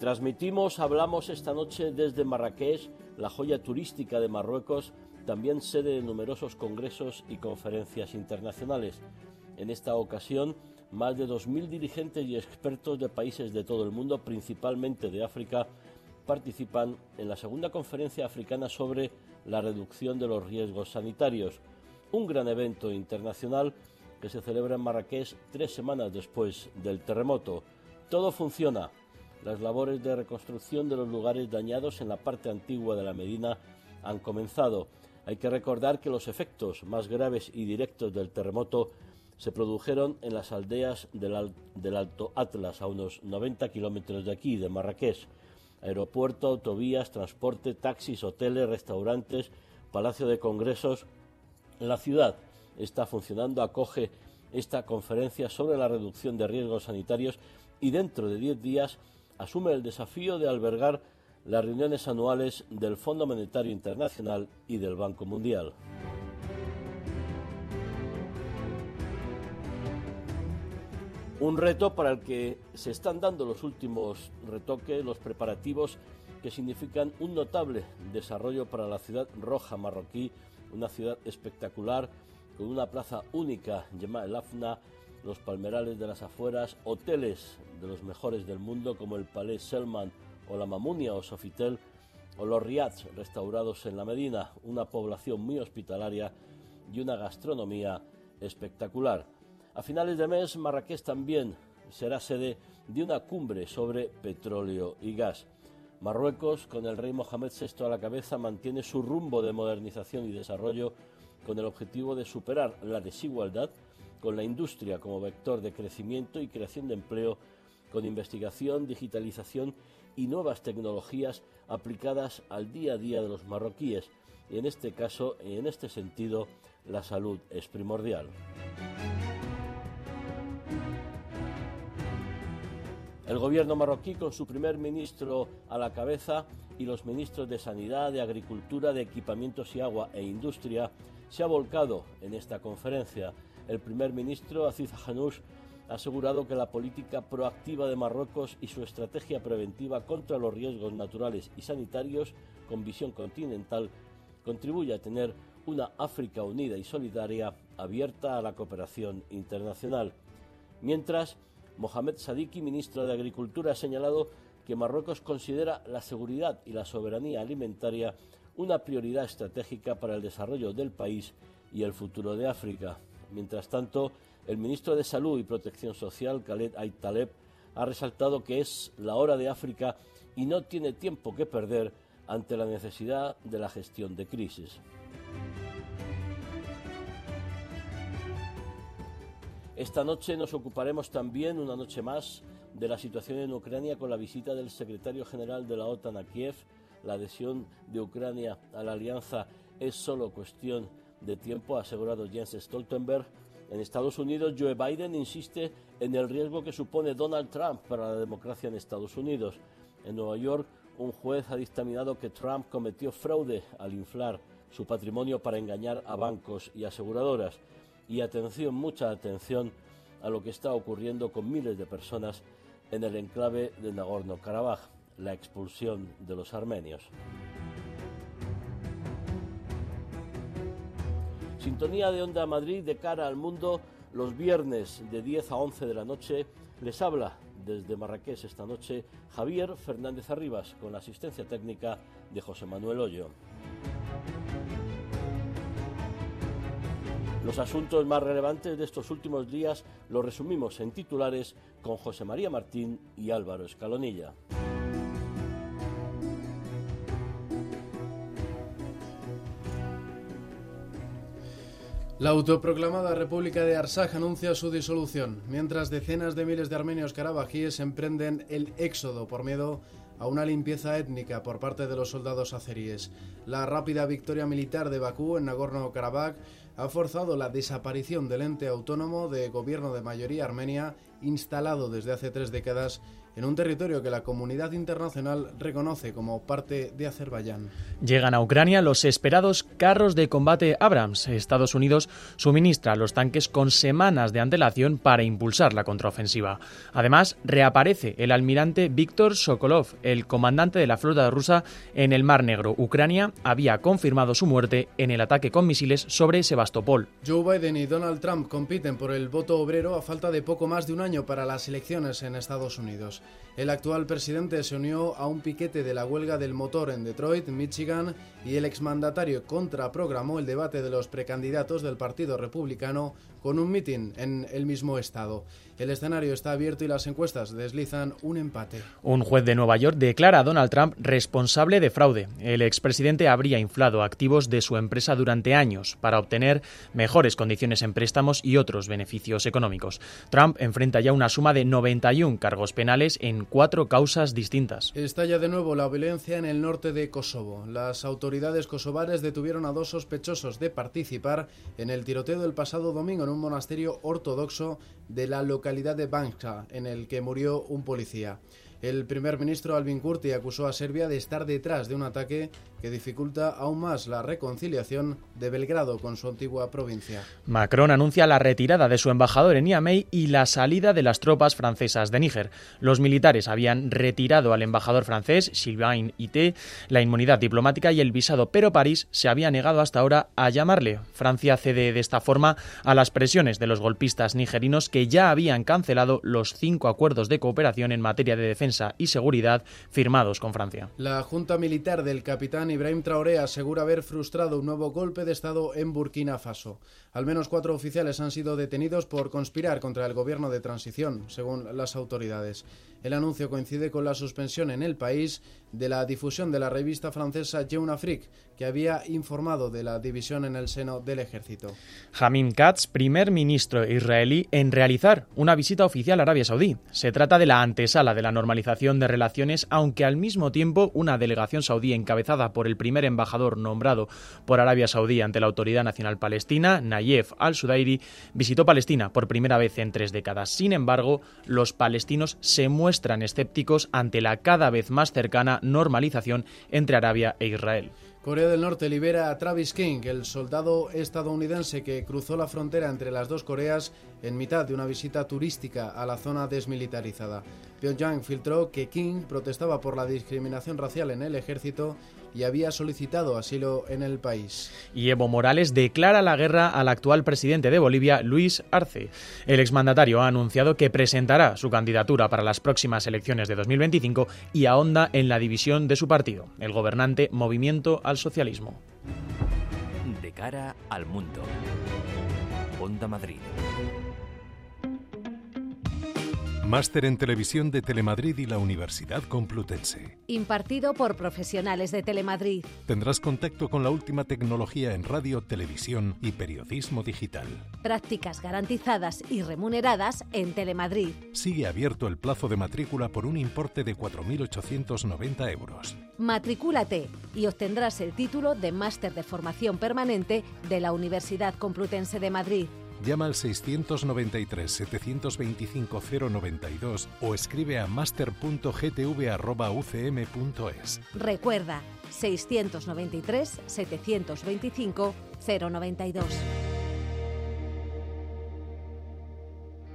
Transmitimos, hablamos esta noche desde Marrakech, la joya turística de Marruecos, también sede de numerosos congresos y conferencias internacionales. En esta ocasión, más de 2.000 dirigentes y expertos de países de todo el mundo, principalmente de África, participan en la segunda conferencia africana sobre la reducción de los riesgos sanitarios, un gran evento internacional que se celebra en Marrakech tres semanas después del terremoto. Todo funciona las labores de reconstrucción de los lugares dañados en la parte antigua de la Medina han comenzado. Hay que recordar que los efectos más graves y directos del terremoto se produjeron en las aldeas del, Alto Atlas, a unos 90 kilómetros de aquí, de Marrakech. Aeropuerto, autovías, transporte, taxis, hoteles, restaurantes, palacio de congresos. La ciudad está funcionando, acoge esta conferencia sobre la reducción de riesgos sanitarios y dentro de 10 días asume el desafío de albergar las reuniones anuales del Fondo Monetario Internacional y del Banco Mundial. Un reto para el que se están dando los últimos retoques, los preparativos que significan un notable desarrollo para la ciudad roja marroquí, una ciudad espectacular con una plaza única llamada El Afna, los palmerales de las afueras, hoteles de los mejores del mundo como el Palais Selman o la Mamunia o Sofitel, o los riads restaurados en la Medina, una población muy hospitalaria y una gastronomía espectacular. A finales de mes, Marrakech también será sede de una cumbre sobre petróleo y gas. Marruecos, con el rey Mohamed VI a la cabeza, mantiene su rumbo de modernización y desarrollo con el objetivo de superar la desigualdad con la industria como vector de crecimiento y creación de empleo, con investigación, digitalización y nuevas tecnologías aplicadas al día a día de los marroquíes. Y en este caso, en este sentido, la salud es primordial. El gobierno marroquí, con su primer ministro a la cabeza y los ministros de Sanidad, de Agricultura, de Equipamientos y Agua e Industria, se ha volcado en esta conferencia el primer ministro Aziz Hanouch ha asegurado que la política proactiva de Marruecos y su estrategia preventiva contra los riesgos naturales y sanitarios con visión continental contribuye a tener una África unida y solidaria abierta a la cooperación internacional. Mientras, Mohamed Sadiki, ministro de Agricultura, ha señalado que Marruecos considera la seguridad y la soberanía alimentaria una prioridad estratégica para el desarrollo del país y el futuro de África. Mientras tanto, el ministro de Salud y Protección Social, Khaled Ait Taleb, ha resaltado que es la hora de África y no tiene tiempo que perder ante la necesidad de la gestión de crisis. Esta noche nos ocuparemos también, una noche más, de la situación en Ucrania con la visita del secretario general de la OTAN a Kiev. La adhesión de Ucrania a la alianza es solo cuestión de tiempo, ha asegurado Jens Stoltenberg. En Estados Unidos, Joe Biden insiste en el riesgo que supone Donald Trump para la democracia en Estados Unidos. En Nueva York, un juez ha dictaminado que Trump cometió fraude al inflar su patrimonio para engañar a bancos y aseguradoras. Y atención, mucha atención a lo que está ocurriendo con miles de personas en el enclave de Nagorno-Karabaj, la expulsión de los armenios. Sintonía de Onda Madrid de cara al mundo los viernes de 10 a 11 de la noche. Les habla desde Marrakech esta noche Javier Fernández Arribas con la asistencia técnica de José Manuel Hoyo. Los asuntos más relevantes de estos últimos días los resumimos en titulares con José María Martín y Álvaro Escalonilla. La autoproclamada República de Arsaj anuncia su disolución, mientras decenas de miles de armenios karabajíes emprenden el éxodo por miedo a una limpieza étnica por parte de los soldados azeríes. La rápida victoria militar de Bakú en Nagorno-Karabaj ha forzado la desaparición del ente autónomo de gobierno de mayoría armenia instalado desde hace tres décadas en un territorio que la comunidad internacional reconoce como parte de Azerbaiyán. Llegan a Ucrania los esperados carros de combate Abrams. Estados Unidos suministra los tanques con semanas de antelación para impulsar la contraofensiva. Además, reaparece el almirante Víctor Sokolov, el comandante de la flota rusa en el Mar Negro. Ucrania había confirmado su muerte en el ataque con misiles sobre Sebastopol. Joe Biden y Donald Trump compiten por el voto obrero a falta de poco más de un año para las elecciones en Estados Unidos. El actual presidente se unió a un piquete de la huelga del motor en Detroit, Michigan, y el exmandatario contraprogramó el debate de los precandidatos del Partido Republicano con un mitin en el mismo estado. El escenario está abierto y las encuestas deslizan un empate. Un juez de Nueva York declara a Donald Trump responsable de fraude. El expresidente habría inflado activos de su empresa durante años para obtener mejores condiciones en préstamos y otros beneficios económicos. Trump enfrenta ya una suma de 91 cargos penales en cuatro causas distintas. Estalla de nuevo la violencia en el norte de Kosovo. Las autoridades kosovares detuvieron a dos sospechosos de participar en el tiroteo del pasado domingo en un monasterio ortodoxo de la localidad de Banka, en el que murió un policía. El primer ministro Alvin Kurti acusó a Serbia de estar detrás de un ataque que dificulta aún más la reconciliación de Belgrado con su antigua provincia. Macron anuncia la retirada de su embajador en Niamey y la salida de las tropas francesas de Níger. Los militares habían retirado al embajador francés, Sylvain Ité, la inmunidad diplomática y el visado, pero París se había negado hasta ahora a llamarle. Francia cede de esta forma a las presiones de los golpistas nigerinos que ya habían cancelado los cinco acuerdos de cooperación en materia de defensa y seguridad firmados con Francia. La Junta Militar del capitán Ibrahim Traoré asegura haber frustrado un nuevo golpe de Estado en Burkina Faso. Al menos cuatro oficiales han sido detenidos por conspirar contra el gobierno de transición, según las autoridades. El anuncio coincide con la suspensión en el país de la difusión de la revista francesa Jeune Afrique, que había informado de la división en el seno del ejército. Hamim Katz, primer ministro israelí en realizar una visita oficial a Arabia Saudí. Se trata de la antesala de la normalización de relaciones, aunque al mismo tiempo una delegación saudí encabezada por el primer embajador nombrado por Arabia Saudí ante la Autoridad Nacional Palestina, Nayef al-Sudairi, visitó Palestina por primera vez en tres décadas. Sin embargo, los palestinos se muestran escépticos ante la cada vez más cercana normalización entre Arabia e Israel. Corea del Norte libera a Travis King, el soldado estadounidense que cruzó la frontera entre las dos Coreas en mitad de una visita turística a la zona desmilitarizada. Pyongyang filtró que King protestaba por la discriminación racial en el ejército y había solicitado asilo en el país. Y Evo Morales declara la guerra al actual presidente de Bolivia, Luis Arce. El exmandatario ha anunciado que presentará su candidatura para las próximas elecciones de 2025 y ahonda en la división de su partido, el gobernante Movimiento al Socialismo. De cara al mundo. Onda Madrid. Máster en Televisión de Telemadrid y la Universidad Complutense. Impartido por profesionales de Telemadrid. Tendrás contacto con la última tecnología en radio, televisión y periodismo digital. Prácticas garantizadas y remuneradas en Telemadrid. Sigue abierto el plazo de matrícula por un importe de 4.890 euros. Matricúlate y obtendrás el título de Máster de Formación Permanente de la Universidad Complutense de Madrid. Llama al 693-725-092 o escribe a master.gtv.ucm.es. Recuerda, 693-725-092.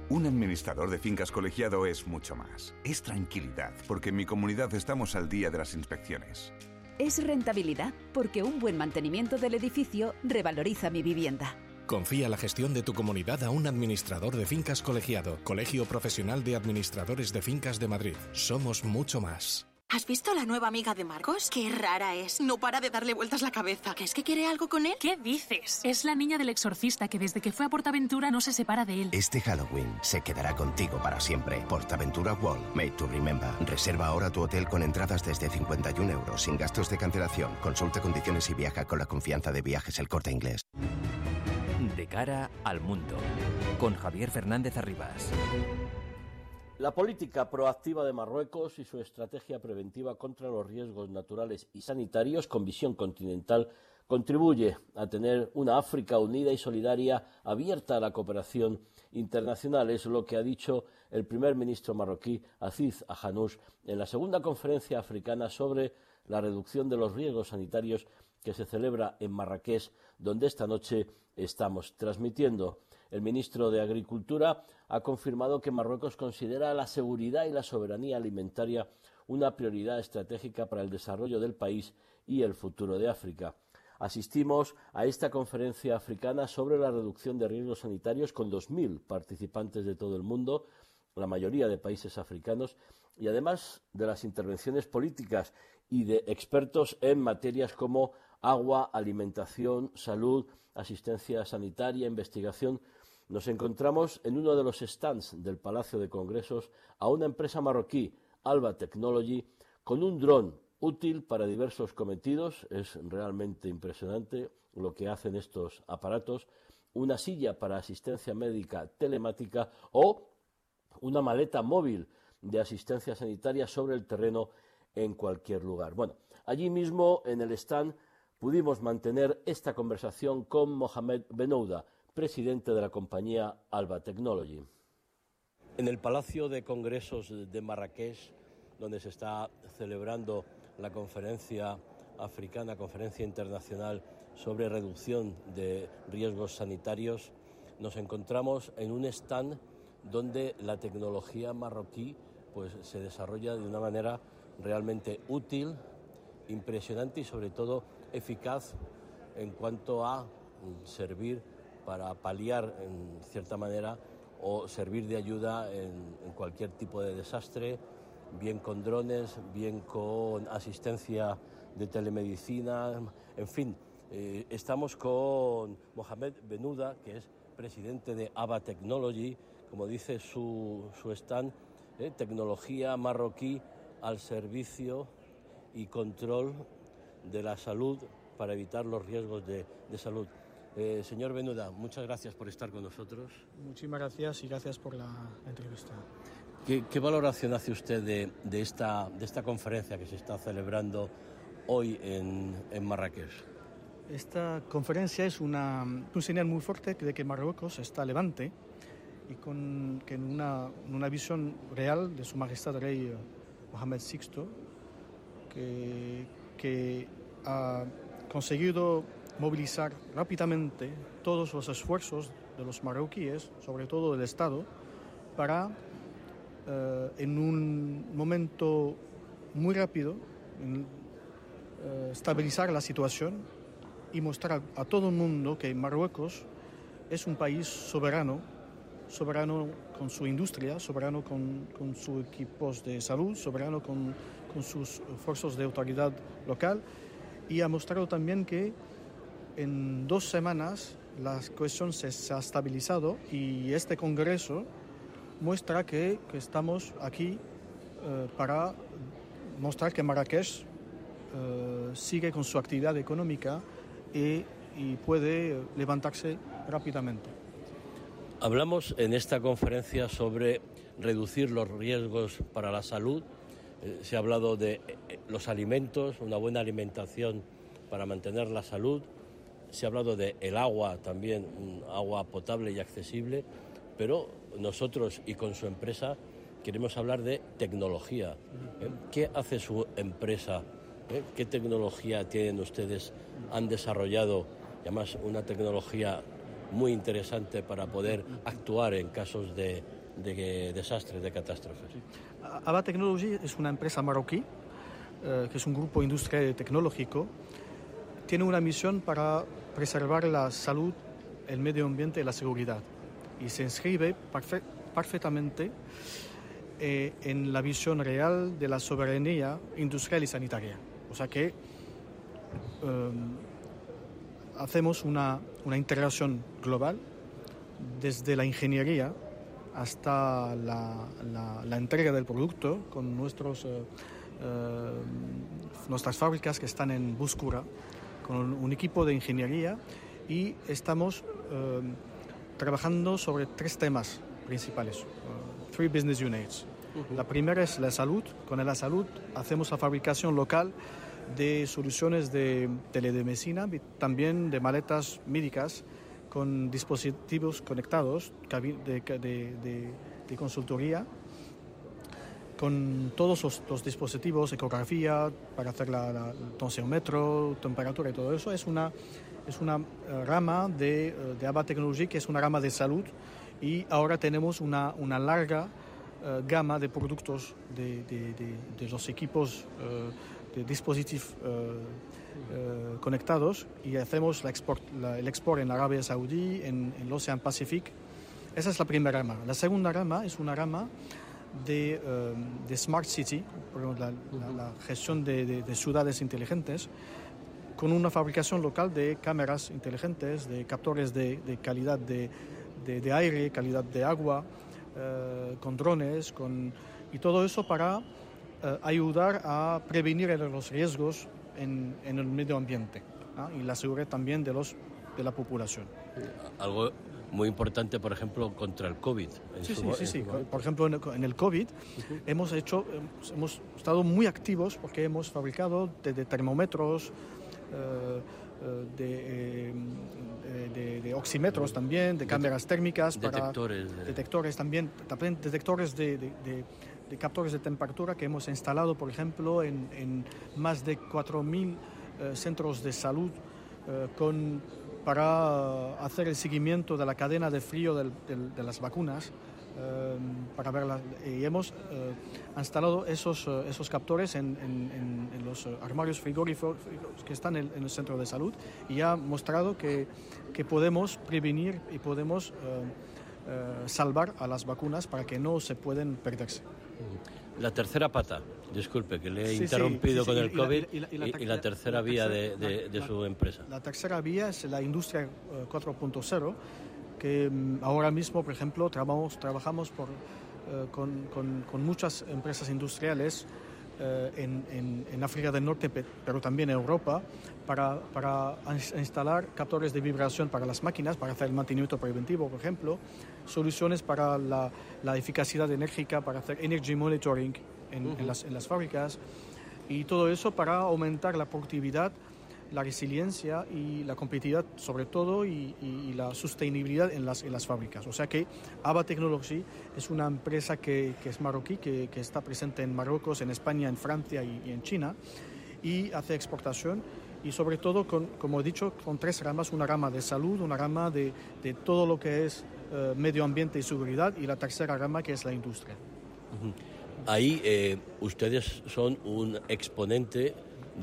Un administrador de fincas colegiado es mucho más. Es tranquilidad, porque en mi comunidad estamos al día de las inspecciones. Es rentabilidad, porque un buen mantenimiento del edificio revaloriza mi vivienda. Confía la gestión de tu comunidad a un administrador de fincas colegiado, Colegio Profesional de Administradores de Fincas de Madrid. Somos mucho más. ¿Has visto la nueva amiga de Marcos? Qué rara es. No para de darle vueltas la cabeza. ¿Crees que quiere algo con él? ¿Qué dices? Es la niña del exorcista que desde que fue a Portaventura no se separa de él. Este Halloween se quedará contigo para siempre. Portaventura Wall, made to remember. Reserva ahora tu hotel con entradas desde 51 euros, sin gastos de cancelación. Consulta condiciones y viaja con la confianza de viajes el corte inglés. De cara al mundo, con Javier Fernández Arribas. La política proactiva de Marruecos y su estrategia preventiva contra los riesgos naturales y sanitarios con visión continental contribuye a tener una África unida y solidaria abierta a la cooperación internacional. Es lo que ha dicho el primer ministro marroquí Aziz Ahanouch en la segunda conferencia africana sobre la reducción de los riesgos sanitarios que se celebra en Marrakech, donde esta noche estamos transmitiendo. El ministro de Agricultura ha confirmado que Marruecos considera la seguridad y la soberanía alimentaria una prioridad estratégica para el desarrollo del país y el futuro de África. Asistimos a esta conferencia africana sobre la reducción de riesgos sanitarios con 2.000 participantes de todo el mundo, la mayoría de países africanos, y además de las intervenciones políticas y de expertos en materias como agua, alimentación, salud, asistencia sanitaria, investigación, nos encontramos en uno de los stands del Palacio de Congresos a una empresa marroquí, Alba Technology, con un dron útil para diversos cometidos. Es realmente impresionante lo que hacen estos aparatos. Una silla para asistencia médica telemática o una maleta móvil de asistencia sanitaria sobre el terreno en cualquier lugar. Bueno, allí mismo en el stand pudimos mantener esta conversación con Mohamed Benouda, presidente de la compañía Alba Technology. En el Palacio de Congresos de Marrakech, donde se está celebrando la conferencia africana, conferencia internacional sobre reducción de riesgos sanitarios, nos encontramos en un stand donde la tecnología marroquí pues, se desarrolla de una manera realmente útil, impresionante y sobre todo eficaz en cuanto a servir para paliar en cierta manera o servir de ayuda en, cualquier tipo de desastre, bien con drones, bien con asistencia de telemedicina, en fin. Eh, estamos con Mohamed Benuda, que es presidente de ABA Technology, como dice su, stand, eh, tecnología marroquí al servicio y control de la salud para evitar los riesgos de salud. Eh, señor Benuda, muchas gracias por estar con nosotros. Muchísimas gracias y gracias por la entrevista. ¿Qué, valoración hace usted de, esta, de esta conferencia que se está celebrando hoy en, Marrakech? Esta conferencia es una, un señal muy fuerte de que Marruecos está levante y con que una, una visión real de Su Majestad Rey Mohamed VI, que, que ha conseguido movilizar rápidamente todos los esfuerzos de los marroquíes, sobre todo del Estado, para eh, en un momento muy rápido eh, estabilizar la situación y mostrar a, todo el mundo que Marruecos es un país soberano, soberano con su industria, soberano con, con sus equipos de salud, soberano con, con sus fuerzas de autoridad local y ha mostrado también que en dos semanas la cuestión se, ha estabilizado y este Congreso muestra que, estamos aquí eh, para mostrar que Marrakech eh, sigue con su actividad económica y, puede levantarse rápidamente. Hablamos en esta conferencia sobre reducir los riesgos para la salud. Eh, se ha hablado de los alimentos, una buena alimentación para mantener la salud, se ha hablado de el agua también, agua potable y accesible, pero nosotros y con su empresa queremos hablar de tecnología. ¿eh? ¿Qué hace su empresa? ¿Eh? ¿Qué tecnología tienen ustedes? Han desarrollado, además, una tecnología muy interesante para poder actuar en casos de, desastres, de catástrofes. ABA Technology es una empresa marroquí, eh, que es un grupo industrial tecnológico tiene una misión para preservar la salud, el medio ambiente y la seguridad. Y se inscribe perfectamente eh, en la visión real de la soberanía industrial y sanitaria. O sea que em, hacemos una, una, integración global desde la ingeniería hasta la, la, entrega del producto con nuestros, eh, em, nuestras fábricas que están en Buscura con un equipo de ingeniería y estamos eh, trabajando sobre tres temas principales, uh, three business units. La primera es la salud. Con la salud hacemos la fabricación local de soluciones de telemedicina, también de maletas médicas con dispositivos conectados de, de, consultoría con todos los, dispositivos, ecografía, para hacer la, la, temperatura y todo eso, es una, es una uh, rama de, uh, de ABA Technology que es una rama de salud y ahora tenemos una, una larga uh, gama de productos de, de los equipos de dispositivos conectados y hacemos la export, la, el export en Arabia Saudí, en, en el Ocean Pacific. Esa es la primera rama. La segunda rama es una rama de, uh, de Smart City, la, la, la gestión de, de, de, ciudades inteligentes, con una fabricación local de cámaras inteligentes, de captores de, calidad de, aire, calidad de agua, uh, con drones, con, y todo eso para uh, ayudar a prevenir los riesgos en, en el medio ambiente ¿ah? y la seguridad también de, los, de la población. Algo muy importante, por ejemplo, contra el COVID. Sí, sí, sí, sí, Por ejemplo, en el COVID uh -huh. hemos hecho, hemos estado muy activos porque hemos fabricado desde termómetros, uh, de, de, de, oxímetros también, de cámaras térmicas, detectores, para, detectores también, también detectores de, de, captores de temperatura que hemos instalado, por ejemplo, en, más de 4.000 uh, centros de salud con para hacer el seguimiento de la cadena de frío de las vacunas. Eh, para verla, y hemos eh, instalado esos, eh, esos captores en, los armarios frigoríficos que están en, en, el centro de salud y ha mostrado que, que podemos prevenir y podemos salvar a las vacunas para que no se pueden perderse. La tercera pata, disculpe que le he sí, interrumpido sí, sí, con el COVID, y la, y la, y la tercera vía de, de, de, su empresa. La tercera vía es la industria 4.0, que mm, ahora mismo, por ejemplo, trabajamos, trabajamos por, uh, con, con, con, muchas empresas industriales uh, en, en, en, África del Norte, pero también en Europa, para, para instalar captores de vibración para las máquinas, para hacer el mantenimiento preventivo, por ejemplo, soluciones para la, la eficacidad enérgica, para hacer energy monitoring en, uh -huh. en, las, en las fábricas, y todo eso para aumentar la productividad la resiliencia y la competitividad sobre todo y, y, y, la sostenibilidad en las, en las fábricas. O sea que ABA Technology es una empresa que, que es marroquí, que, que, está presente en Marruecos, en España, en Francia y, y, en China y hace exportación y sobre todo, con, como he dicho, con tres ramas, una rama de salud, una rama de, de todo lo que es uh, medio ambiente y seguridad y la tercera rama que es la industria. Uh -huh. Ahí eh, ustedes son un exponente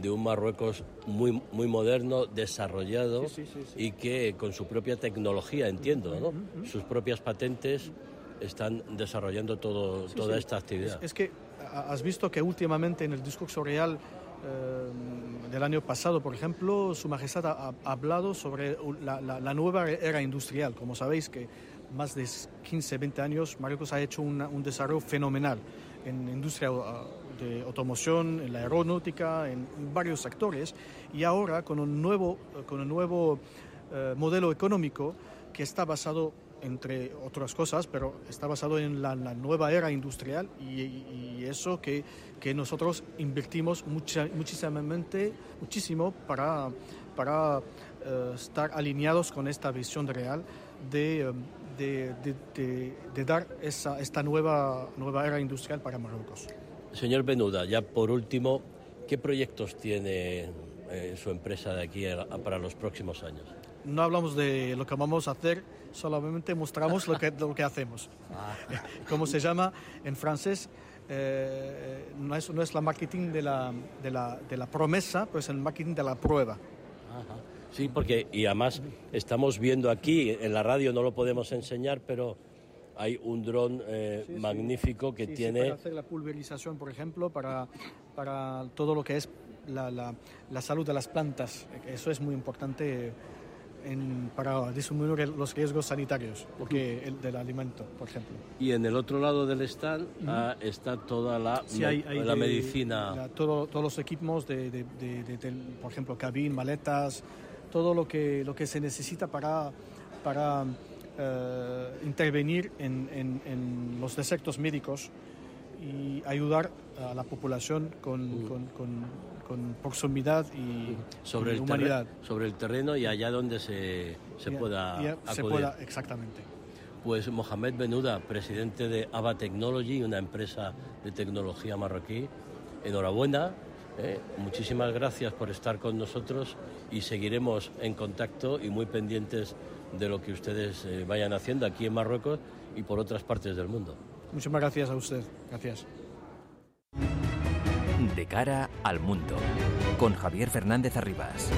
de un Marruecos muy, muy moderno, desarrollado sí, sí, sí, y que con su propia tecnología, entiendo, ¿no? Uh -huh. sus propias patentes están desarrollando todo, toda esta actividad. Es, es, que has visto que últimamente en el discurso real eh, del año pasado, por ejemplo, Su Majestad ha, ha hablado sobre la, la, la, nueva era industrial. Como sabéis que más de 15, 20 años Marruecos ha hecho una, un desarrollo fenomenal en industria de automoción, en la aeronáutica, en varios sectores, y ahora con un nuevo, con un nuevo uh, modelo económico que está basado, entre otras cosas, pero está basado en la, nueva era industrial y, eso que, que, nosotros invertimos mucha, muchísimo para, para uh, estar alineados con esta visión real de... Um, de, de, de, de, dar esa, esta nueva, nueva era industrial para Marruecos. Señor Benuda, ya por último, ¿qué proyectos tiene eh, su empresa de aquí a, a, para los próximos años? No hablamos de lo que vamos a hacer, solamente mostramos lo que, lo que hacemos. Ah. Como se llama en francés, eh, no, es, no es la marketing de la, de la, de la promesa, pues el marketing de la prueba. Ajá. Sí, porque y además estamos viendo aquí, en la radio no lo podemos enseñar, pero hay un dron eh, sí, magnífico sí. que sí, tiene... para hacer la pulverización, por ejemplo, para, para todo lo que es la, la, la, salud de las plantas. Eso es muy importante en, para disminuir los riesgos sanitarios porque el del alimento, por ejemplo. Y en el otro lado del stand uh -huh. ah, está toda la, sí, hay, hay la de, medicina. La, todo, todos los equipos de, de, de, por ejemplo, cabin, maletas, todo lo que, lo que se necesita para, para eh, intervenir en, en, los defectos médicos y ayudar a la población con, con, con, proximidad y sobre el humanidad. sobre el terreno y allá donde se, se pueda Se pueda, exactamente. Pues Mohamed Benuda, presidente de ABA Technology, una empresa de tecnología marroquí, enhorabuena, eh, muchísimas gracias por estar con nosotros y seguiremos en contacto y muy pendientes de lo que ustedes eh, vayan haciendo aquí en Marruecos y por otras partes del mundo. Muchísimas gracias a usted. Gracias. De cara al mundo, con Javier Fernández Arribas.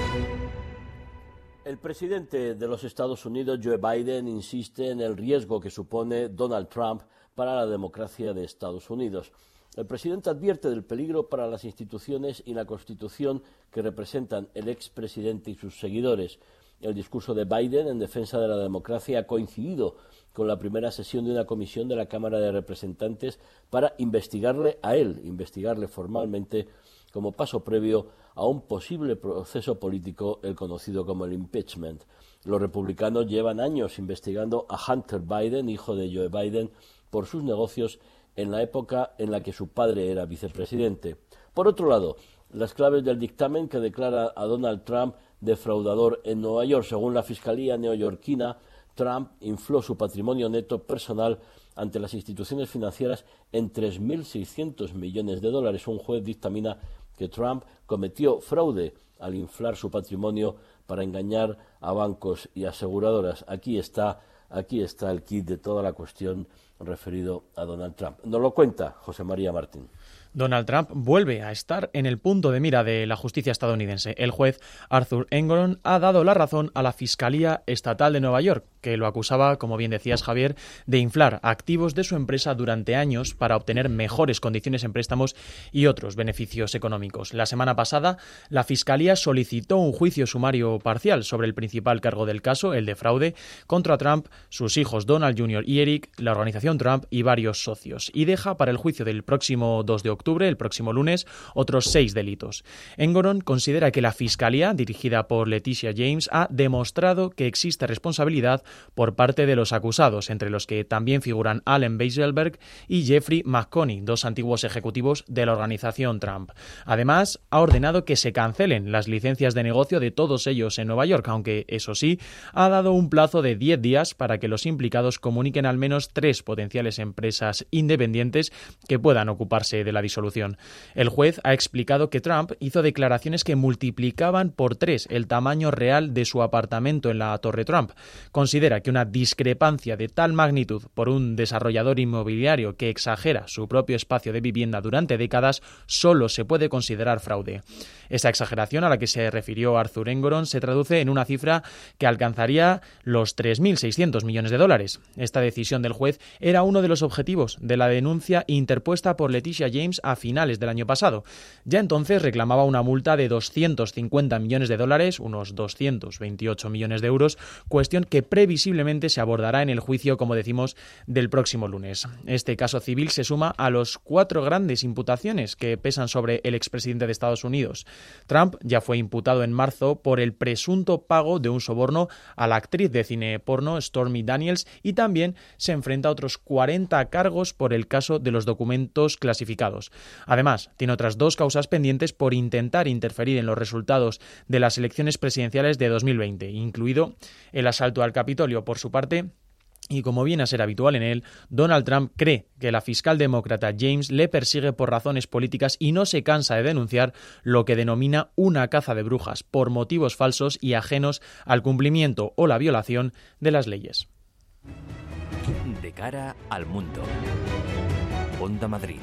El presidente de los Estados Unidos, Joe Biden, insiste en el riesgo que supone Donald Trump para la democracia de Estados Unidos. El presidente advierte del peligro para las instituciones y la Constitución que representan el expresidente y sus seguidores. El discurso de Biden en defensa de la democracia ha coincidido con la primera sesión de una comisión de la Cámara de Representantes para investigarle a él, investigarle formalmente como paso previo a un posible proceso político, el conocido como el impeachment. Los republicanos llevan años investigando a Hunter Biden, hijo de Joe Biden, por sus negocios en la época en la que su padre era vicepresidente. Por otro lado, las claves del dictamen que declara a Donald Trump defraudador en Nueva York. Según la Fiscalía neoyorquina, Trump infló su patrimonio neto personal ante las instituciones financieras en 3.600 millones de dólares. Un juez dictamina que Trump cometió fraude al inflar su patrimonio para engañar a bancos y aseguradoras. Aquí está, aquí está el kit de toda la cuestión referido a Donald Trump. Nos lo cuenta José María Martín. Donald Trump vuelve a estar en el punto de mira de la justicia estadounidense. El juez Arthur Engoron ha dado la razón a la Fiscalía Estatal de Nueva York, que lo acusaba, como bien decías Javier, de inflar activos de su empresa durante años para obtener mejores condiciones en préstamos y otros beneficios económicos. La semana pasada, la Fiscalía solicitó un juicio sumario parcial sobre el principal cargo del caso, el de fraude, contra Trump, sus hijos Donald Jr. y Eric, la organización Trump y varios socios, y deja para el juicio del próximo 2 de octubre el próximo lunes, otros seis delitos. Engoron considera que la Fiscalía, dirigida por Leticia James, ha demostrado que existe responsabilidad por parte de los acusados, entre los que también figuran Allen Beiselberg y Jeffrey McConney, dos antiguos ejecutivos de la organización Trump. Además, ha ordenado que se cancelen las licencias de negocio de todos ellos en Nueva York, aunque, eso sí, ha dado un plazo de 10 días para que los implicados comuniquen al menos tres potenciales empresas independientes que puedan ocuparse de la El juez ha explicado que Trump hizo declaraciones que multiplicaban por tres el tamaño real de su apartamento en la Torre Trump. Considera que una discrepancia de tal magnitud por un desarrollador inmobiliario que exagera su propio espacio de vivienda durante décadas solo se puede considerar fraude. Esa exageración a la que se refirió Arthur Engoron se traduce en una cifra que alcanzaría los 3.600 millones de dólares. Esta decisión del juez era uno de los objetivos de la denuncia interpuesta por Leticia James a finales del año pasado. Ya entonces reclamaba una multa de 250 millones de dólares, unos 228 millones de euros, cuestión que previsiblemente se abordará en el juicio, como decimos, del próximo lunes. Este caso civil se suma a los cuatro grandes imputaciones que pesan sobre el expresidente de Estados Unidos. Trump ya fue imputado en marzo por el presunto pago de un soborno a la actriz de cine porno Stormy Daniels y también se enfrenta a otros 40 cargos por el caso de los documentos clasificados. Además, tiene otras dos causas pendientes por intentar interferir en los resultados de las elecciones presidenciales de 2020, incluido el asalto al Capitolio. Por su parte, y como viene a ser habitual en él, Donald Trump cree que la fiscal demócrata James le persigue por razones políticas y no se cansa de denunciar lo que denomina una caza de brujas por motivos falsos y ajenos al cumplimiento o la violación de las leyes. De cara al mundo. Onda Madrid.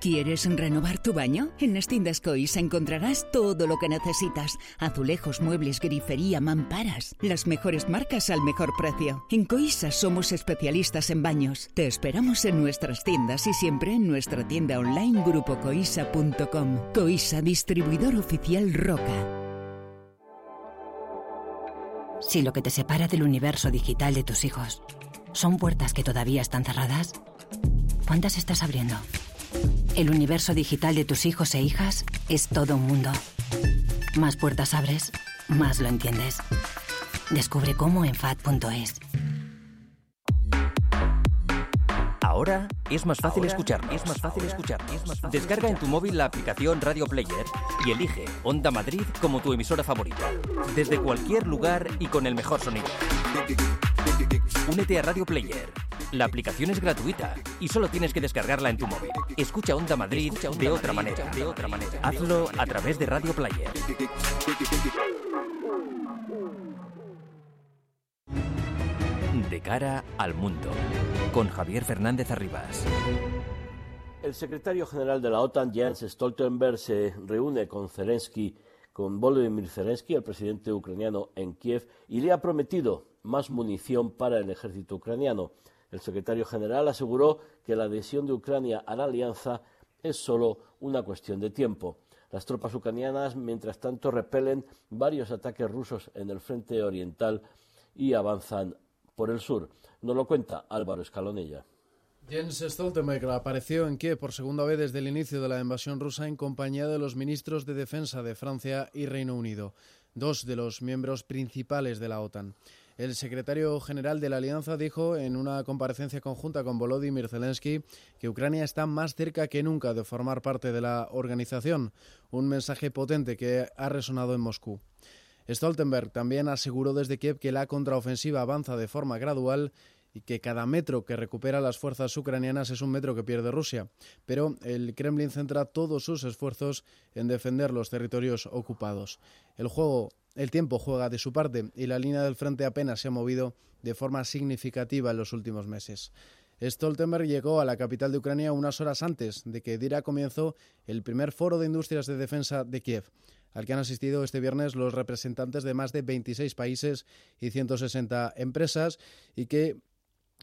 ¿Quieres renovar tu baño? En las tiendas Coisa encontrarás todo lo que necesitas. Azulejos, muebles, grifería, mamparas. Las mejores marcas al mejor precio. En Coisa somos especialistas en baños. Te esperamos en nuestras tiendas y siempre en nuestra tienda online grupocoisa.com. Coisa, distribuidor oficial Roca. Si lo que te separa del universo digital de tus hijos son puertas que todavía están cerradas, ¿cuántas estás abriendo? El universo digital de tus hijos e hijas es todo un mundo. Más puertas abres, más lo entiendes. Descubre cómo en FAD.es. Ahora es más fácil escuchar, es más fácil escuchar, es más fácil. Descarga en tu móvil la aplicación Radio Player y elige Onda Madrid como tu emisora favorita. Desde cualquier lugar y con el mejor sonido. Únete a Radio Player. La aplicación es gratuita y solo tienes que descargarla en tu móvil. Escucha Onda Madrid de otra manera, de otra manera. Hazlo a través de Radio Player. De cara al mundo, con Javier Fernández Arribas. El secretario general de la OTAN, Jens Stoltenberg, se reúne con Zelensky, con Volodymyr Zelensky, el presidente ucraniano, en Kiev, y le ha prometido más munición para el ejército ucraniano. El secretario general aseguró que la adhesión de Ucrania a la alianza es solo una cuestión de tiempo. Las tropas ucranianas, mientras tanto, repelen varios ataques rusos en el frente oriental y avanzan por el sur. Nos lo cuenta Álvaro Escalonella. Jens Stoltenberg apareció en Kiev por segunda vez desde el inicio de la invasión rusa en compañía de los ministros de Defensa de Francia y Reino Unido, dos de los miembros principales de la OTAN. El secretario general de la Alianza dijo en una comparecencia conjunta con Volodymyr Zelensky que Ucrania está más cerca que nunca de formar parte de la organización, un mensaje potente que ha resonado en Moscú. Stoltenberg también aseguró desde Kiev que la contraofensiva avanza de forma gradual y que cada metro que recupera las fuerzas ucranianas es un metro que pierde Rusia. Pero el Kremlin centra todos sus esfuerzos en defender los territorios ocupados. El juego, el tiempo juega de su parte y la línea del frente apenas se ha movido de forma significativa en los últimos meses. Stoltenberg llegó a la capital de Ucrania unas horas antes de que diera comienzo el primer foro de industrias de defensa de Kiev al que han asistido este viernes los representantes de más de 26 países y 160 empresas y que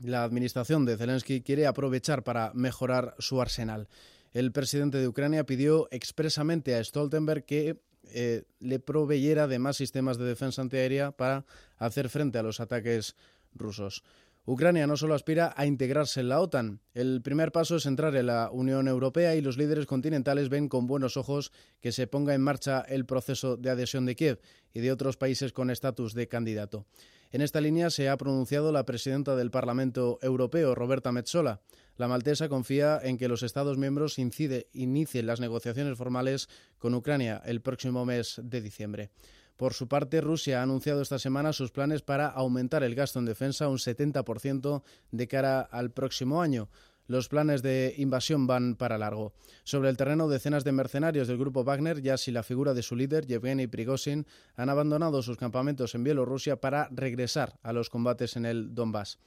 la administración de Zelensky quiere aprovechar para mejorar su arsenal. El presidente de Ucrania pidió expresamente a Stoltenberg que eh, le proveyera de más sistemas de defensa antiaérea para hacer frente a los ataques rusos. Ucrania no solo aspira a integrarse en la OTAN, el primer paso es entrar en la Unión Europea y los líderes continentales ven con buenos ojos que se ponga en marcha el proceso de adhesión de Kiev y de otros países con estatus de candidato. En esta línea se ha pronunciado la presidenta del Parlamento Europeo, Roberta Metsola. La maltesa confía en que los Estados miembros inicien las negociaciones formales con Ucrania el próximo mes de diciembre. Por su parte, Rusia ha anunciado esta semana sus planes para aumentar el gasto en defensa un 70% de cara al próximo año. Los planes de invasión van para largo. Sobre el terreno, decenas de mercenarios del grupo Wagner, ya si la figura de su líder, Yevgeny Prigozhin, han abandonado sus campamentos en Bielorrusia para regresar a los combates en el Donbass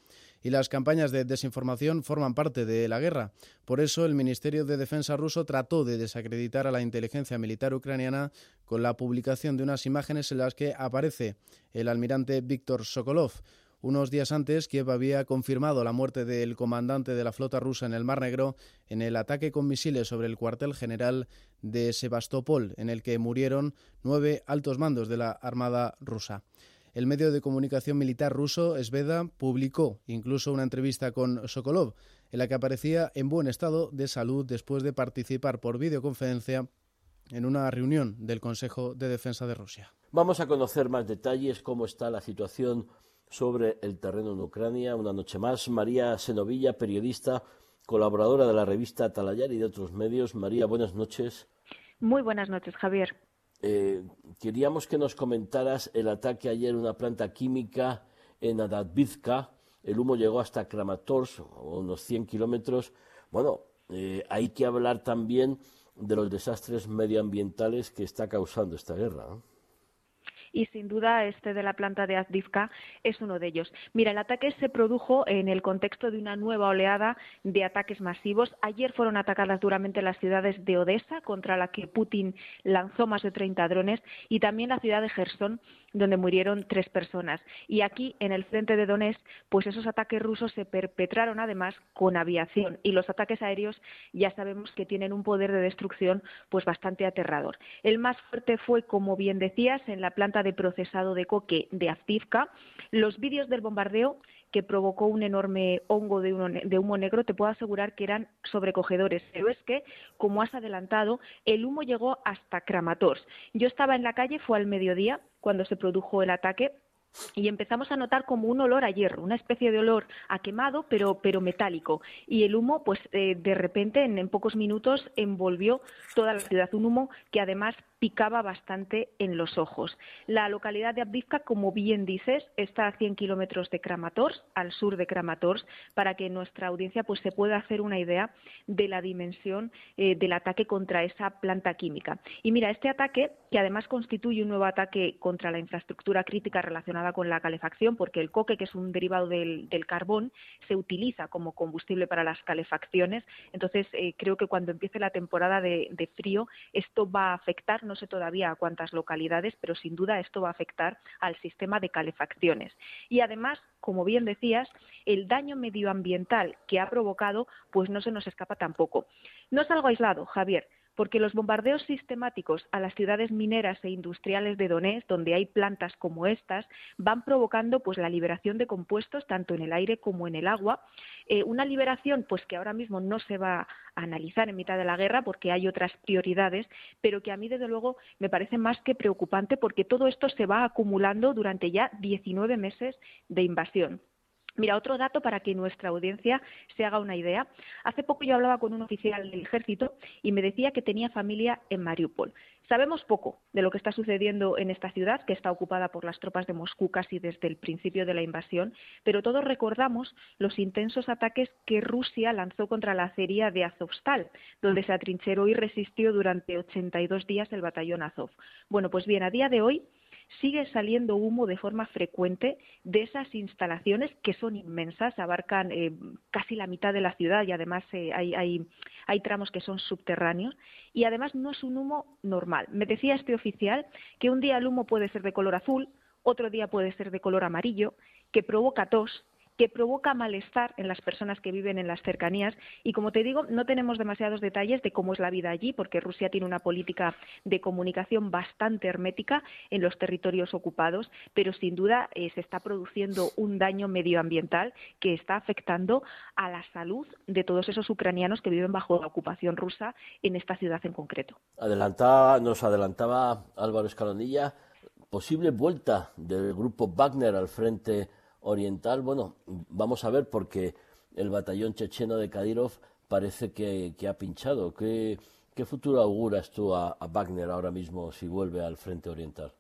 y las campañas de desinformación forman parte de la guerra. Por eso, el Ministerio de Defensa ruso trató de desacreditar a la inteligencia militar ucraniana con la publicación de unas imágenes en las que aparece el almirante Víctor Sokolov. Unos días antes, Kiev había confirmado la muerte del comandante de la flota rusa en el Mar Negro en el ataque con misiles sobre el cuartel general de Sebastopol, en el que murieron nueve altos mandos de la Armada rusa. El medio de comunicación militar ruso, Sveda, publicó incluso una entrevista con Sokolov, en la que aparecía en buen estado de salud después de participar por videoconferencia en una reunión del Consejo de Defensa de Rusia. Vamos a conocer más detalles, cómo está la situación sobre el terreno en Ucrania. Una noche más, María Senovilla, periodista, colaboradora de la revista Atalayar y de otros medios. María, buenas noches. Muy buenas noches, Javier. Eh, queríamos que nos comentaras el ataque ayer en una planta química en Adadvizka. El humo llegó hasta Kramatorsk, unos 100 kilómetros. Bueno, eh, hay que hablar también de los desastres medioambientales que está causando esta guerra y sin duda este de la planta de Azdivka es uno de ellos. Mira, el ataque se produjo en el contexto de una nueva oleada de ataques masivos. Ayer fueron atacadas duramente las ciudades de Odessa, contra la que Putin lanzó más de 30 drones, y también la ciudad de Gerson, donde murieron tres personas. Y aquí, en el frente de Donetsk, pues esos ataques rusos se perpetraron además con aviación y los ataques aéreos ya sabemos que tienen un poder de destrucción pues bastante aterrador. El más fuerte fue, como bien decías, en la planta de procesado de coque de Avdivka. Los vídeos del bombardeo que provocó un enorme hongo de, humo negro, te puedo asegurar que eran sobrecogedores. Pero es que, como has adelantado, el humo llegó hasta Kramatorsk. Yo estaba en la calle, fue al mediodía, cuando se produjo el ataque y empezamos a notar como un olor a hierro, una especie de olor a quemado, pero, pero metálico. Y el humo, pues eh, de repente, en, en, pocos minutos, envolvió toda la ciudad. Un humo que además picaba bastante en los ojos. La localidad de Abdivka, como bien dices, está a 100 kilómetros de Kramatorsk, al sur de Kramatorsk, para que nuestra audiencia pues, se pueda hacer una idea de la dimensión eh, del ataque contra esa planta química. Y mira, este ataque, que además constituye un nuevo ataque contra la infraestructura crítica relacionada con la calefacción, porque el coque, que es un derivado del, carbón, se utiliza como combustible para las calefacciones. Entonces, eh, creo que cuando empiece la temporada de frío, esto va a afectar no sé todavía a cuántas localidades, pero sin duda esto va a afectar al sistema de calefacciones. Y además, como bien decías, el daño medioambiental que ha provocado, pues no se nos escapa tampoco. No es algo aislado, Javier porque los bombardeos sistemáticos a las ciudades mineras e industriales de Donetsk, donde hay plantas como estas, van provocando pues la liberación de compuestos tanto en el aire como en el agua, eh, una liberación pues que ahora mismo no se va a analizar en mitad de la guerra porque hay otras prioridades, pero que a mí desde luego me parece más que preocupante porque todo esto se va acumulando durante ya 19 meses de invasión. Mira, otro dato para que nuestra audiencia se haga una idea. Hace poco yo hablaba con un oficial del ejército y me decía que tenía familia en Mariupol. Sabemos poco de lo que está sucediendo en esta ciudad, que está ocupada por las tropas de Moscú casi desde el principio de la invasión, pero todos recordamos los intensos ataques que Rusia lanzó contra la acería de Azovstal, donde se atrincheró y resistió durante 82 días el batallón Azov. Bueno, pues bien, a día de hoy sigue saliendo humo de forma frecuente de esas instalaciones que son inmensas, abarcan eh, casi la mitad de la ciudad y además eh, hay, hay, hay tramos que son subterráneos y además no es un humo normal. Me decía este oficial que un día el humo puede ser de color azul, otro día puede ser de color amarillo, que provoca tos, que provoca malestar en las personas que viven en las cercanías. Y como te digo, no tenemos demasiados detalles de cómo es la vida allí, porque Rusia tiene una política de comunicación bastante hermética en los territorios ocupados, pero sin duda eh, se está produciendo un daño medioambiental que está afectando a la salud de todos esos ucranianos que viven bajo la ocupación rusa en esta ciudad en concreto. Nos adelantaba Álvaro Escalonilla posible vuelta del grupo Wagner al frente oriental, bueno, vamos a ver porque el batallón checheno de Kadyrov parece que, ha pinchado. ¿Qué, futuro auguras tú a, Wagner ahora mismo si vuelve al frente oriental?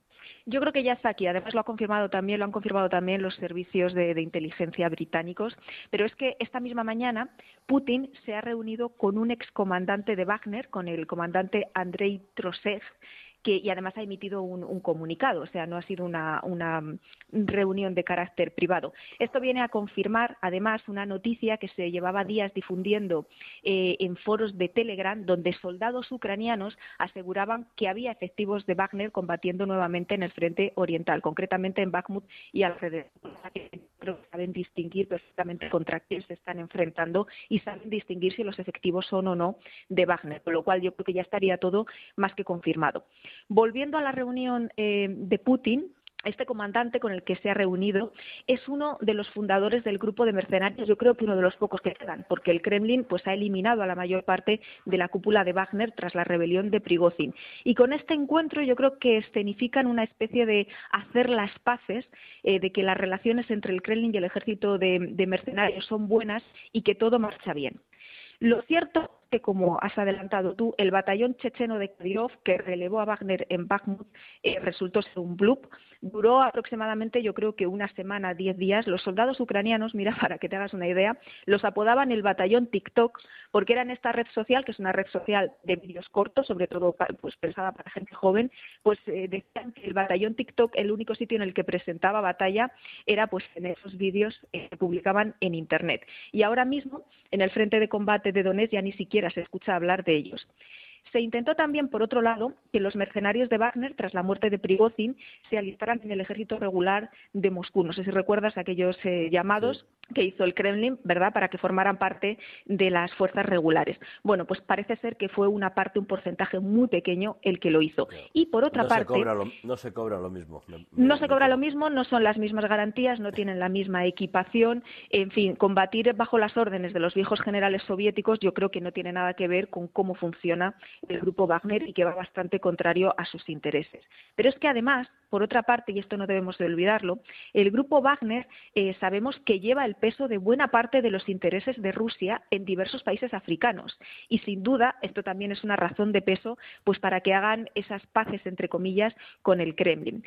Yo creo que ya está aquí. Además lo ha confirmado también, lo han confirmado también los servicios de, de, inteligencia británicos. Pero es que esta misma mañana Putin se ha reunido con un excomandante de Wagner, con el comandante Andrei Trosev, que, y además ha emitido un, comunicado, o sea, no ha sido una, reunión de carácter privado. Esto viene a confirmar, además, una noticia que se llevaba días difundiendo eh, en foros de Telegram, donde soldados ucranianos aseguraban que había efectivos de Wagner combatiendo nuevamente en el frente oriental, concretamente en Bakhmut y alrededor. Saben distinguir perfectamente contra quién se están enfrentando y saben distinguir si los efectivos son o no de Wagner, con lo cual yo creo que ya estaría todo más que confirmado. Volviendo a la reunión eh, de Putin, este comandante con el que se ha reunido es uno de los fundadores del grupo de mercenarios, yo creo que uno de los pocos que quedan, porque el Kremlin pues ha eliminado a la mayor parte de la cúpula de Wagner tras la rebelión de Prigozhin. Y con este encuentro yo creo que escenifican una especie de hacer las paces, eh, de que las relaciones entre el Kremlin y el ejército de mercenarios son buenas y que todo marcha bien. Lo cierto que, como has adelantado tú, el batallón checheno de Kadyrov, que relevó a Wagner en Bakhmut, eh, resultó ser un blup. Duró aproximadamente, yo creo que una semana, diez días. Los soldados ucranianos, mira, para que te hagas una idea, los apodaban el batallón TikTok, porque era en esta red social, que es una red social de vídeos cortos, sobre todo pues, pensada para gente joven, pues eh, decían que el batallón TikTok, el único sitio en el que presentaba batalla, era pues en esos vídeos que se publicaban en Internet. Y ahora mismo, en el frente de combate de Donetsk, ya ni siquiera se escucha hablar de ellos. Se intentó también, por otro lado, que los mercenarios de Wagner, tras la muerte de Prigozhin, se alistaran en el ejército regular de Moscú. No sé si recuerdas aquellos eh, llamados que hizo el Kremlin, ¿verdad?, para que formaran parte de las fuerzas regulares. Bueno, pues parece ser que fue una parte, un porcentaje muy pequeño el que lo hizo. Y por otra no parte. Se cobra lo, no se cobra lo mismo. no se cobra lo mismo, no son las mismas garantías, no tienen la misma equipación. En fin, combatir bajo las órdenes de los viejos generales soviéticos yo creo que no tiene nada que ver con cómo funciona el grupo Wagner y que va bastante contrario a sus intereses. Pero es que además, por otra parte, y esto no debemos de olvidarlo, el grupo Wagner eh, sabemos que lleva el peso de buena parte de los intereses de Rusia en diversos países africanos. Y sin duda, esto también es una razón de peso pues para que hagan esas paces, entre comillas, con el Kremlin.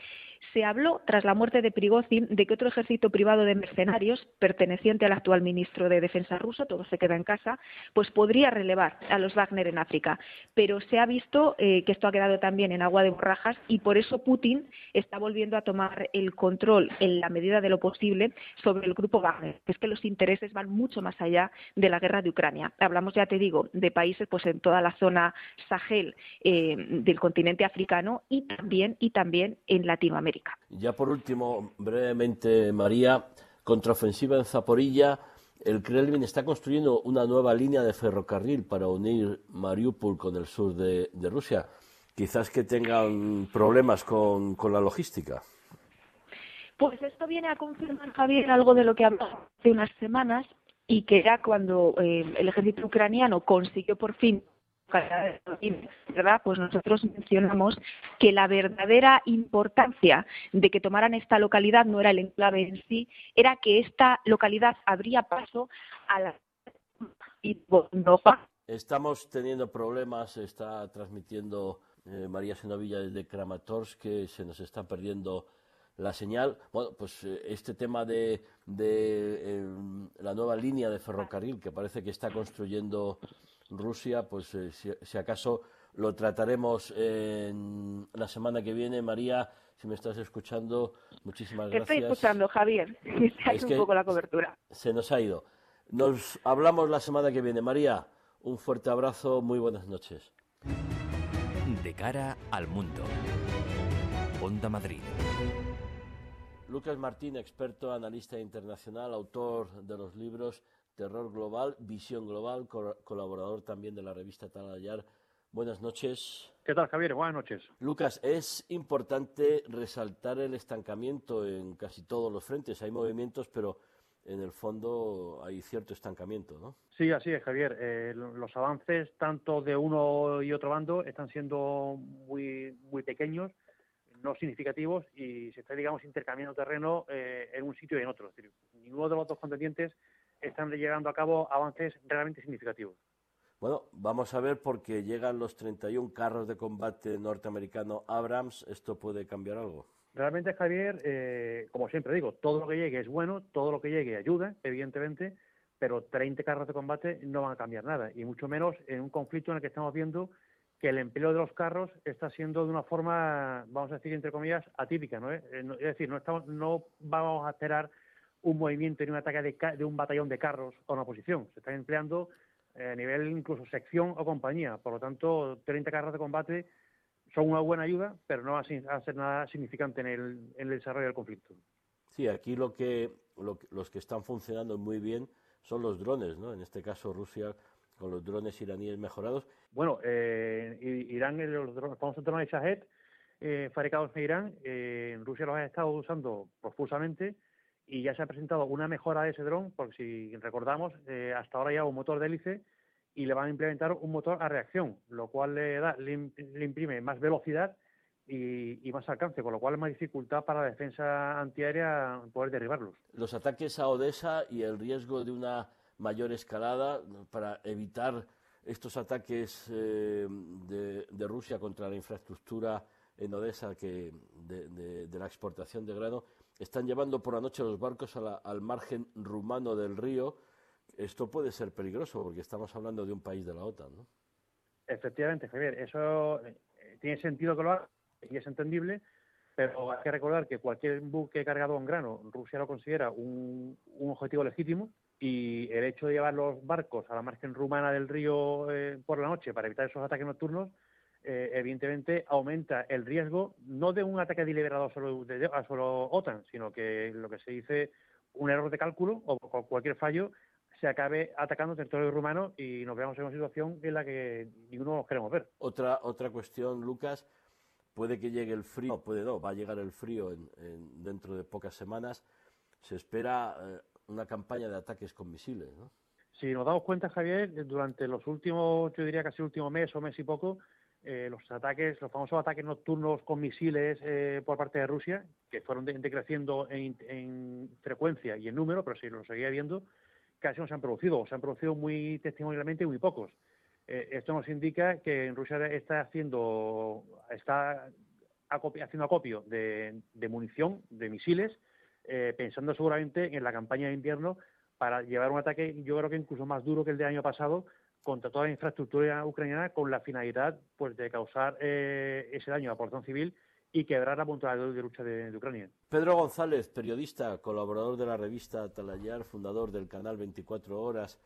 Se habló, tras la muerte de Prigozhin, de que otro ejército privado de mercenarios, perteneciente al actual ministro de Defensa ruso, todo se queda en casa, pues podría relevar a los Wagner en África. Pero se ha visto eh, que esto ha quedado también en agua de borrajas y por eso Putin está volviendo a tomar el control, en la medida de lo posible, sobre el grupo Wagner. Es que los intereses van mucho más allá de la guerra de Ucrania. Hablamos, ya te digo, de países pues en toda la zona Sahel eh, del continente africano y también, y también en Latinoamérica. Ya por último, brevemente, María, contraofensiva en Zaporilla. El Kremlin está construyendo una nueva línea de ferrocarril para unir Mariupol con el sur de, Rusia. Quizás que tengan problemas con, la logística. Pues esto viene a confirmar, Javier, algo de lo que hablamos hace unas semanas y que era cuando eh, el ejército ucraniano consiguió por fin ¿verdad? Pues nosotros mencionamos que la verdadera importancia de que tomaran esta localidad no era el enclave en sí, era que esta localidad abría paso a la Estamos teniendo problemas, está transmitiendo eh, María Senovilla desde Kramatorsk, que se nos está perdiendo la señal. Bueno, pues eh, este tema de, de em, la nueva línea de ferrocarril que parece que está construyendo Rusia, pues eh, si, acaso lo trataremos en la semana que viene. María, si me estás escuchando, muchísimas gracias. Te estoy escuchando, Javier. Se un poco la cobertura. Se nos ha ido. Nos hablamos la semana que viene. María, un fuerte abrazo, muy buenas noches. De cara al mundo. Onda Madrid. Lucas Martín, experto, analista internacional, autor de los libros Terror Global, Visión Global, colaborador también de la revista Talayar. Buenas noches. ¿Qué tal, Javier? Buenas noches. Lucas, es importante resaltar el estancamiento en casi todos los frentes. Hay movimientos, pero en el fondo hay cierto estancamiento, ¿no? Sí, así es, Javier. Eh, los avances tanto de uno y otro bando están siendo muy, muy pequeños, no significativos, y se está, digamos, intercambiando terreno eh, en un sitio y en otro. Es decir, ninguno de los dos contendientes están llegando a cabo avances realmente significativos. Bueno, vamos a ver porque llegan los 31 carros de combate norteamericano Abrams. ¿Esto puede cambiar algo? Realmente, Javier, eh, como siempre digo, todo lo que llegue es bueno, todo lo que llegue ayuda, evidentemente, pero 30 carros de combate no van a cambiar nada, y mucho menos en un conflicto en el que estamos viendo que el empleo de los carros está siendo de una forma, vamos a decir, entre comillas, atípica. ¿no? Eh, es decir, no, estamos, no vamos a esperar un movimiento ni un ataque de, un batallón de carros a una posición. Se están empleando eh, a nivel incluso sección o compañía. Por lo tanto, 30 carros de combate son una buena ayuda, pero no va a ser nada significante en el, en el desarrollo del conflicto. Sí, aquí lo que, los que están funcionando muy bien son los drones, ¿no? En este caso Rusia con los drones iraníes mejorados. Bueno, eh, Irán, los, drones, famosos drones Shahed, eh, fabricados en Irán, eh, Rusia los ha estado usando profusamente y ya se ha presentado una mejora de ese dron, porque si recordamos, eh, hasta ahora ya un motor de hélice y le van a implementar un motor a reacción, lo cual le, da, le, imprime más velocidad y, más alcance, con lo cual es más dificultad para la defensa antiaérea poder derribarlos. Los ataques a Odessa y el riesgo de una mayor escalada para evitar estos ataques eh, de, Rusia contra la infraestructura en Odessa que de la exportación de grano están llevando por la noche los barcos al margen rumano del río. Esto puede ser peligroso porque estamos hablando de un país de la OTAN, ¿no? Efectivamente, Javier, eso eh, tiene sentido que lo haga y es entendible, pero hay que recordar que cualquier buque cargado en grano, Rusia lo considera un, objetivo legítimo y el hecho de llevar los barcos a la margen rumana del río eh, por la noche para evitar esos ataques nocturnos eh, evidentemente aumenta el riesgo no de un ataque deliberado solo, a solo OTAN, sino que lo que se dice un error de cálculo o cualquier fallo se acabe atacando territorio rumano y nos veamos en una situación en la que ninguno nos queremos ver. Otra, otra cuestión, Lucas, puede que llegue el frío, puede no, va a llegar el frío dentro de pocas semanas. Se espera eh, una campaña de ataques con misiles, ¿no? Si nos damos cuenta, Javier, durante los últimos, yo diría casi el último mes o mes y poco, eh, los ataques, los famosos ataques nocturnos con misiles eh, por parte de Rusia, que fueron decreciendo en, frecuencia y en número, pero si lo seguía viendo, casi no se han producido, o se han producido muy testimonialmente muy pocos. Eh, esto nos indica que en Rusia está haciendo, está haciendo acopio de, munición, de misiles, pensando seguramente en la campaña de invierno para llevar un ataque, yo creo que incluso más duro que el del año pasado, contra toda la infraestructura ucraniana con la finalidad pues de causar eh, ese daño a la población civil y quebrar la punta de lucha de, Ucrania. Pedro González, periodista, colaborador de la revista Talayar, fundador del canal 24 Horas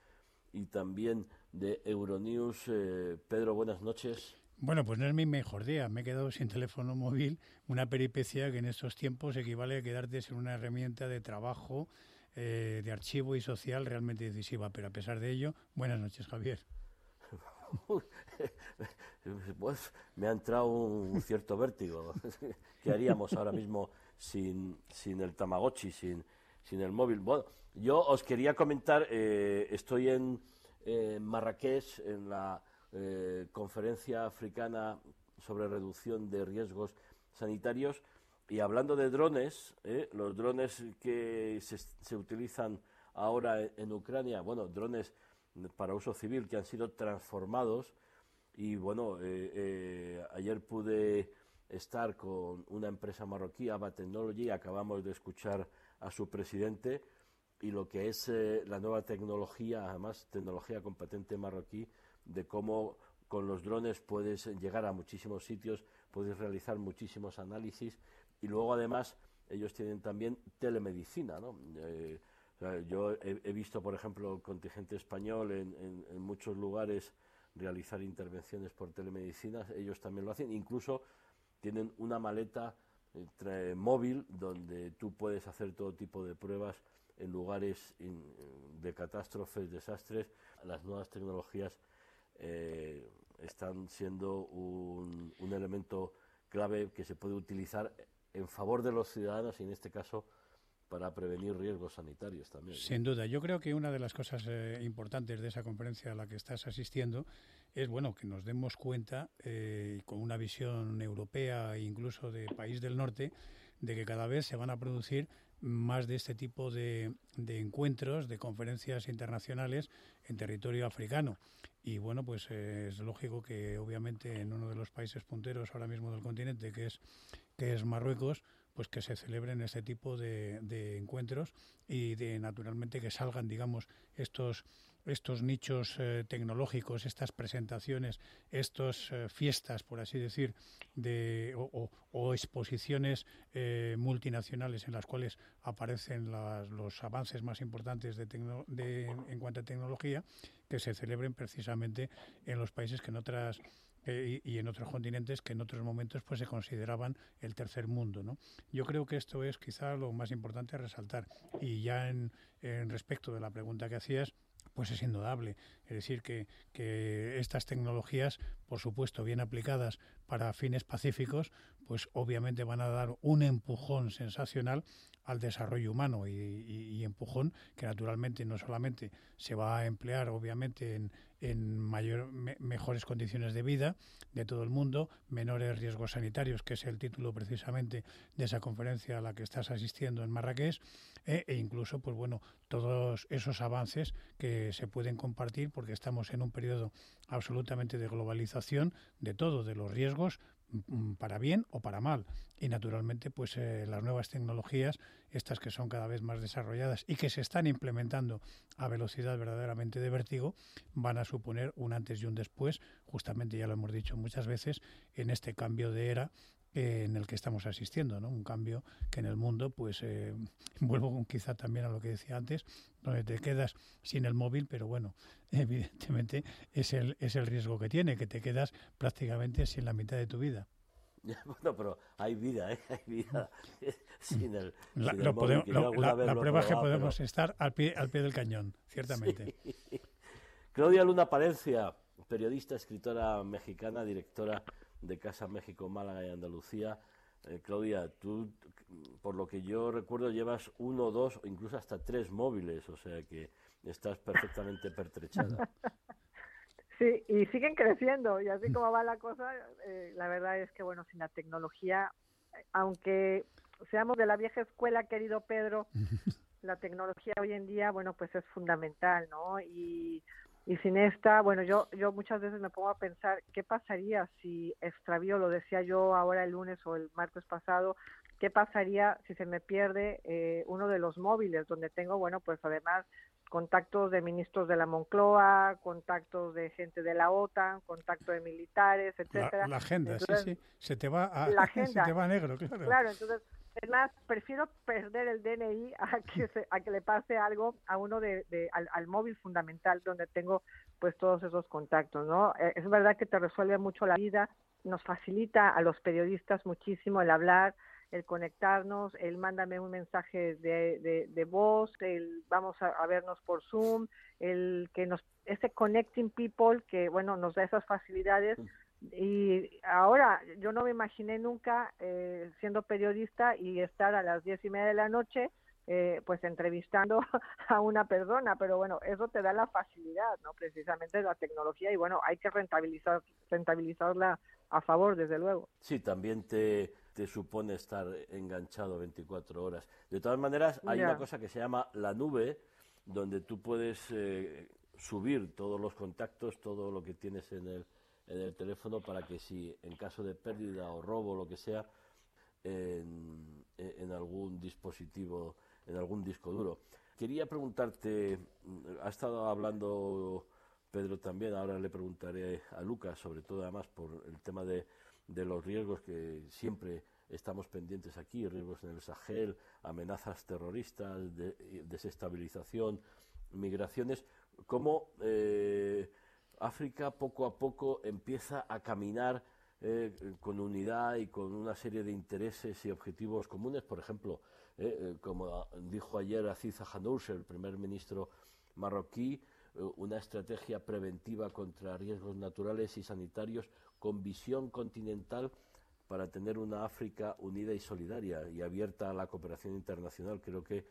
y también de Euronews. Eh, Pedro, buenas noches. Bueno, pues no es mi mejor día. Me he quedado sin teléfono móvil, una peripecia que en estos tiempos equivale a quedarte sin una herramienta de trabajo eh, de archivo y social realmente decisiva. Pero a pesar de ello, buenas noches, Javier. pues me ha entrado un cierto vértigo. ¿Qué haríamos ahora mismo sin, sin el Tamagotchi, sin, sin el móvil? Bueno, yo os quería comentar, eh, estoy en Marrakech, en la eh, conferencia africana sobre reducción de riesgos sanitarios, y hablando de drones, ¿eh? los drones que se, utilizan ahora en, Ucrania, bueno, drones para uso civil que han sido transformados. Y bueno, eh, eh, ayer pude estar con una empresa marroquí, Aba Technology, acabamos de escuchar a su presidente. Y lo que es la nueva tecnología, además tecnología competente marroquí, de cómo con los drones puedes llegar a muchísimos sitios, puedes realizar muchísimos análisis y luego además ellos tienen también telemedicina, ¿no? Eh, yo he, visto, por ejemplo, el contingente español en, muchos lugares realizar intervenciones por telemedicina, ellos también lo hacen, incluso tienen una maleta eh, móvil donde tú puedes hacer todo tipo de pruebas en lugares de catástrofes, desastres. Las nuevas tecnologías eh, están siendo un elemento clave que se puede utilizar en favor de los ciudadanos y en este caso para prevenir riesgos sanitarios también. Sin duda, yo creo que una de las cosas eh, importantes de esa conferencia a la que estás asistiendo es bueno que nos demos cuenta eh, con una visión europea e incluso de país del norte de que cada vez se van a producir más de este tipo de, de encuentros, de conferencias internacionales en territorio africano. Y bueno, pues es lógico que obviamente en uno de los países punteros ahora mismo del continente, que es que es Marruecos, pues que se celebren este tipo de, encuentros y de naturalmente que salgan, digamos, estos estos nichos eh, tecnológicos, estas presentaciones, estas eh, fiestas, por así decir, de, o, exposiciones eh, multinacionales en las cuales aparecen los avances más importantes de, de, en cuanto a tecnología, que se celebren precisamente en los países que en otras eh, y, en otros continentes que en otros momentos pues se consideraban el tercer mundo. Yo creo que esto es quizá lo más importante a resaltar. Y ya en, en respecto de la pregunta que hacías, pues es indudable. Es decir, que, que, estas tecnologías, por supuesto, bien aplicadas para fines pacíficos, pues obviamente van a dar un empujón sensacional al desarrollo humano y, empujón que naturalmente no solamente se va a emplear obviamente en, en mayor, mejores condiciones de vida de todo el mundo, menores riesgos sanitarios, que es el título precisamente de esa conferencia a la que estás asistiendo en Marrakech, e, e incluso, pues bueno, todos esos avances que se pueden compartir porque estamos en un periodo absolutamente de globalización de todo, de los riesgos, para bien o para mal. Y naturalmente, pues eh, las nuevas tecnologías, estas que son cada vez más desarrolladas y que se están implementando a velocidad verdaderamente de vértigo, van a suponer un antes y un después, justamente ya lo hemos dicho muchas veces, en este cambio de era en el que estamos asistiendo, ¿no? Un cambio que en el mundo, pues, eh, vuelvo quizá también a lo que decía antes, donde te quedas sin el móvil, pero bueno, evidentemente es el, es el riesgo que tiene, que te quedas prácticamente sin la mitad de tu vida. Bueno, pero hay vida, ¿eh? hay vida sin el, la, sin el podemos, la, la, prueba es que podemos estar al pie, al pie del cañón, ciertamente. Sí. Claudia Luna Palencia, periodista, escritora mexicana, directora de Casa México, Málaga y Andalucía. Eh, Claudia, tú, por lo que yo recuerdo, llevas uno, dos o incluso hasta tres móviles, o sea que estás perfectamente pertrechada. Sí, y siguen creciendo, y así como va la cosa, eh, la verdad es que, bueno, sin la tecnología, aunque seamos de la vieja escuela, querido Pedro, la tecnología hoy en día, bueno, pues es fundamental, ¿no? Y, y sin esta, bueno, yo, yo muchas veces me pongo a pensar, ¿qué pasaría si extravío, lo decía yo ahora el lunes o el martes pasado, qué pasaría si se me pierde eh, uno de los móviles, donde tengo, bueno, pues además contactos de ministros de la Moncloa, contactos de gente de la OTAN, contactos de militares, etcétera. La, la agenda, sí, sí, se te va a, la agenda, se te va a negro, claro. Claro, entonces, más, prefiero perder el DNI a que, se, a que le pase algo a uno de, de al, móvil fundamental donde tengo pues todos esos contactos, ¿no? Eh, es verdad que te resuelve mucho la vida, nos facilita a los periodistas muchísimo el hablar, el conectarnos, el mándame un mensaje de, de, voz, el vamos a, a, vernos por Zoom, el que nos, ese connecting people que, bueno, nos da esas facilidades. Y ahora, yo no me imaginé nunca eh, siendo periodista y estar a las diez y media de la noche eh, pues entrevistando a una persona, pero bueno, eso te da la facilidad, ¿no? Precisamente la tecnología y bueno, hay que rentabilizar, rentabilizarla a favor, desde luego. Sí, también te, te supone estar enganchado 24 horas. De todas maneras, hay una cosa que se llama la nube, donde tú puedes eh, subir todos los contactos, todo lo que tienes en el, en el teléfono para que si en caso de pérdida o robo o lo que sea, en, en algún dispositivo en algún disco duro. Quería preguntarte, ha estado hablando Pedro también, ahora le preguntaré a Lucas, sobre todo además por el tema de, de los riesgos que siempre estamos pendientes aquí, riesgos en el Sahel, amenazas terroristas, de, desestabilización, migraciones, cómo eh, África poco a poco empieza a caminar eh, con unidad y con una serie de intereses y objetivos comunes, por ejemplo, eh, eh, como dijo ayer Aziz Hanouch, el primer ministro marroquí, eh, una estrategia preventiva contra riesgos naturales y sanitarios con visión continental para tener una África unida y solidaria y abierta a la cooperación internacional. Creo que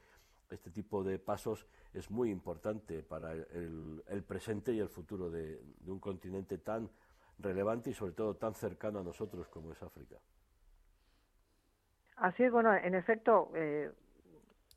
este tipo de pasos es muy importante para el, el presente y el futuro de, un continente tan relevante y sobre todo tan cercano a nosotros como es África. Así es, bueno, en efecto, eh,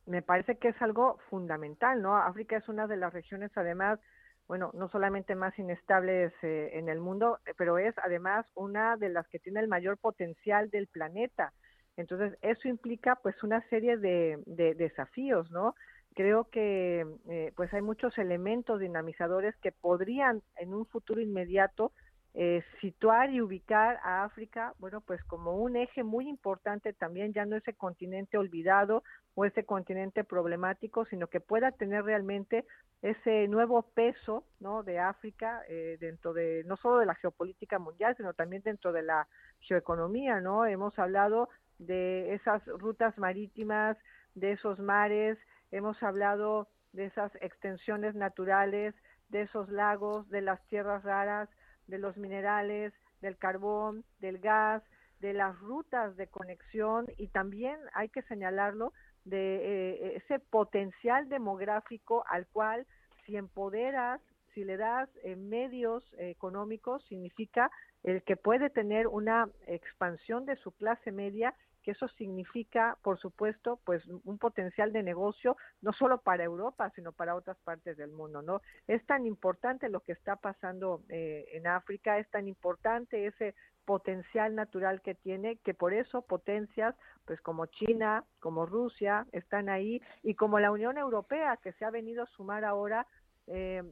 me parece que es algo fundamental, ¿no? África es una de las regiones, además, bueno, no solamente más inestables eh, en el mundo, pero es además una de las que tiene el mayor potencial del planeta. Entonces, eso implica pues una serie de, de desafíos, ¿no? Creo que eh, pues hay muchos elementos dinamizadores que podrían en un futuro inmediato eh, situar y ubicar a África, bueno, pues como un eje muy importante también, ya no ese continente olvidado o ese continente problemático, sino que pueda tener realmente ese nuevo peso, ¿no? De África eh, dentro de no solo de la geopolítica mundial, sino también dentro de la geoeconomía, ¿no? Hemos hablado de esas rutas marítimas, de esos mares, hemos hablado de esas extensiones naturales, de esos lagos, de las tierras raras, de los minerales, del carbón, del gas, de las rutas de conexión. Y también hay que señalarlo de eh, ese potencial demográfico al cual si empoderas, si le das eh, medios eh, económicos, significa el que puede tener una expansión de su clase media que eso significa, por supuesto, pues un potencial de negocio no solo para Europa, sino para otras partes del mundo, ¿no? Es tan importante lo que está pasando eh, en África, es tan importante ese potencial natural que tiene, que por eso potencias, pues como China, como Rusia, están ahí, y como la Unión Europea, que se ha venido a sumar ahora eh,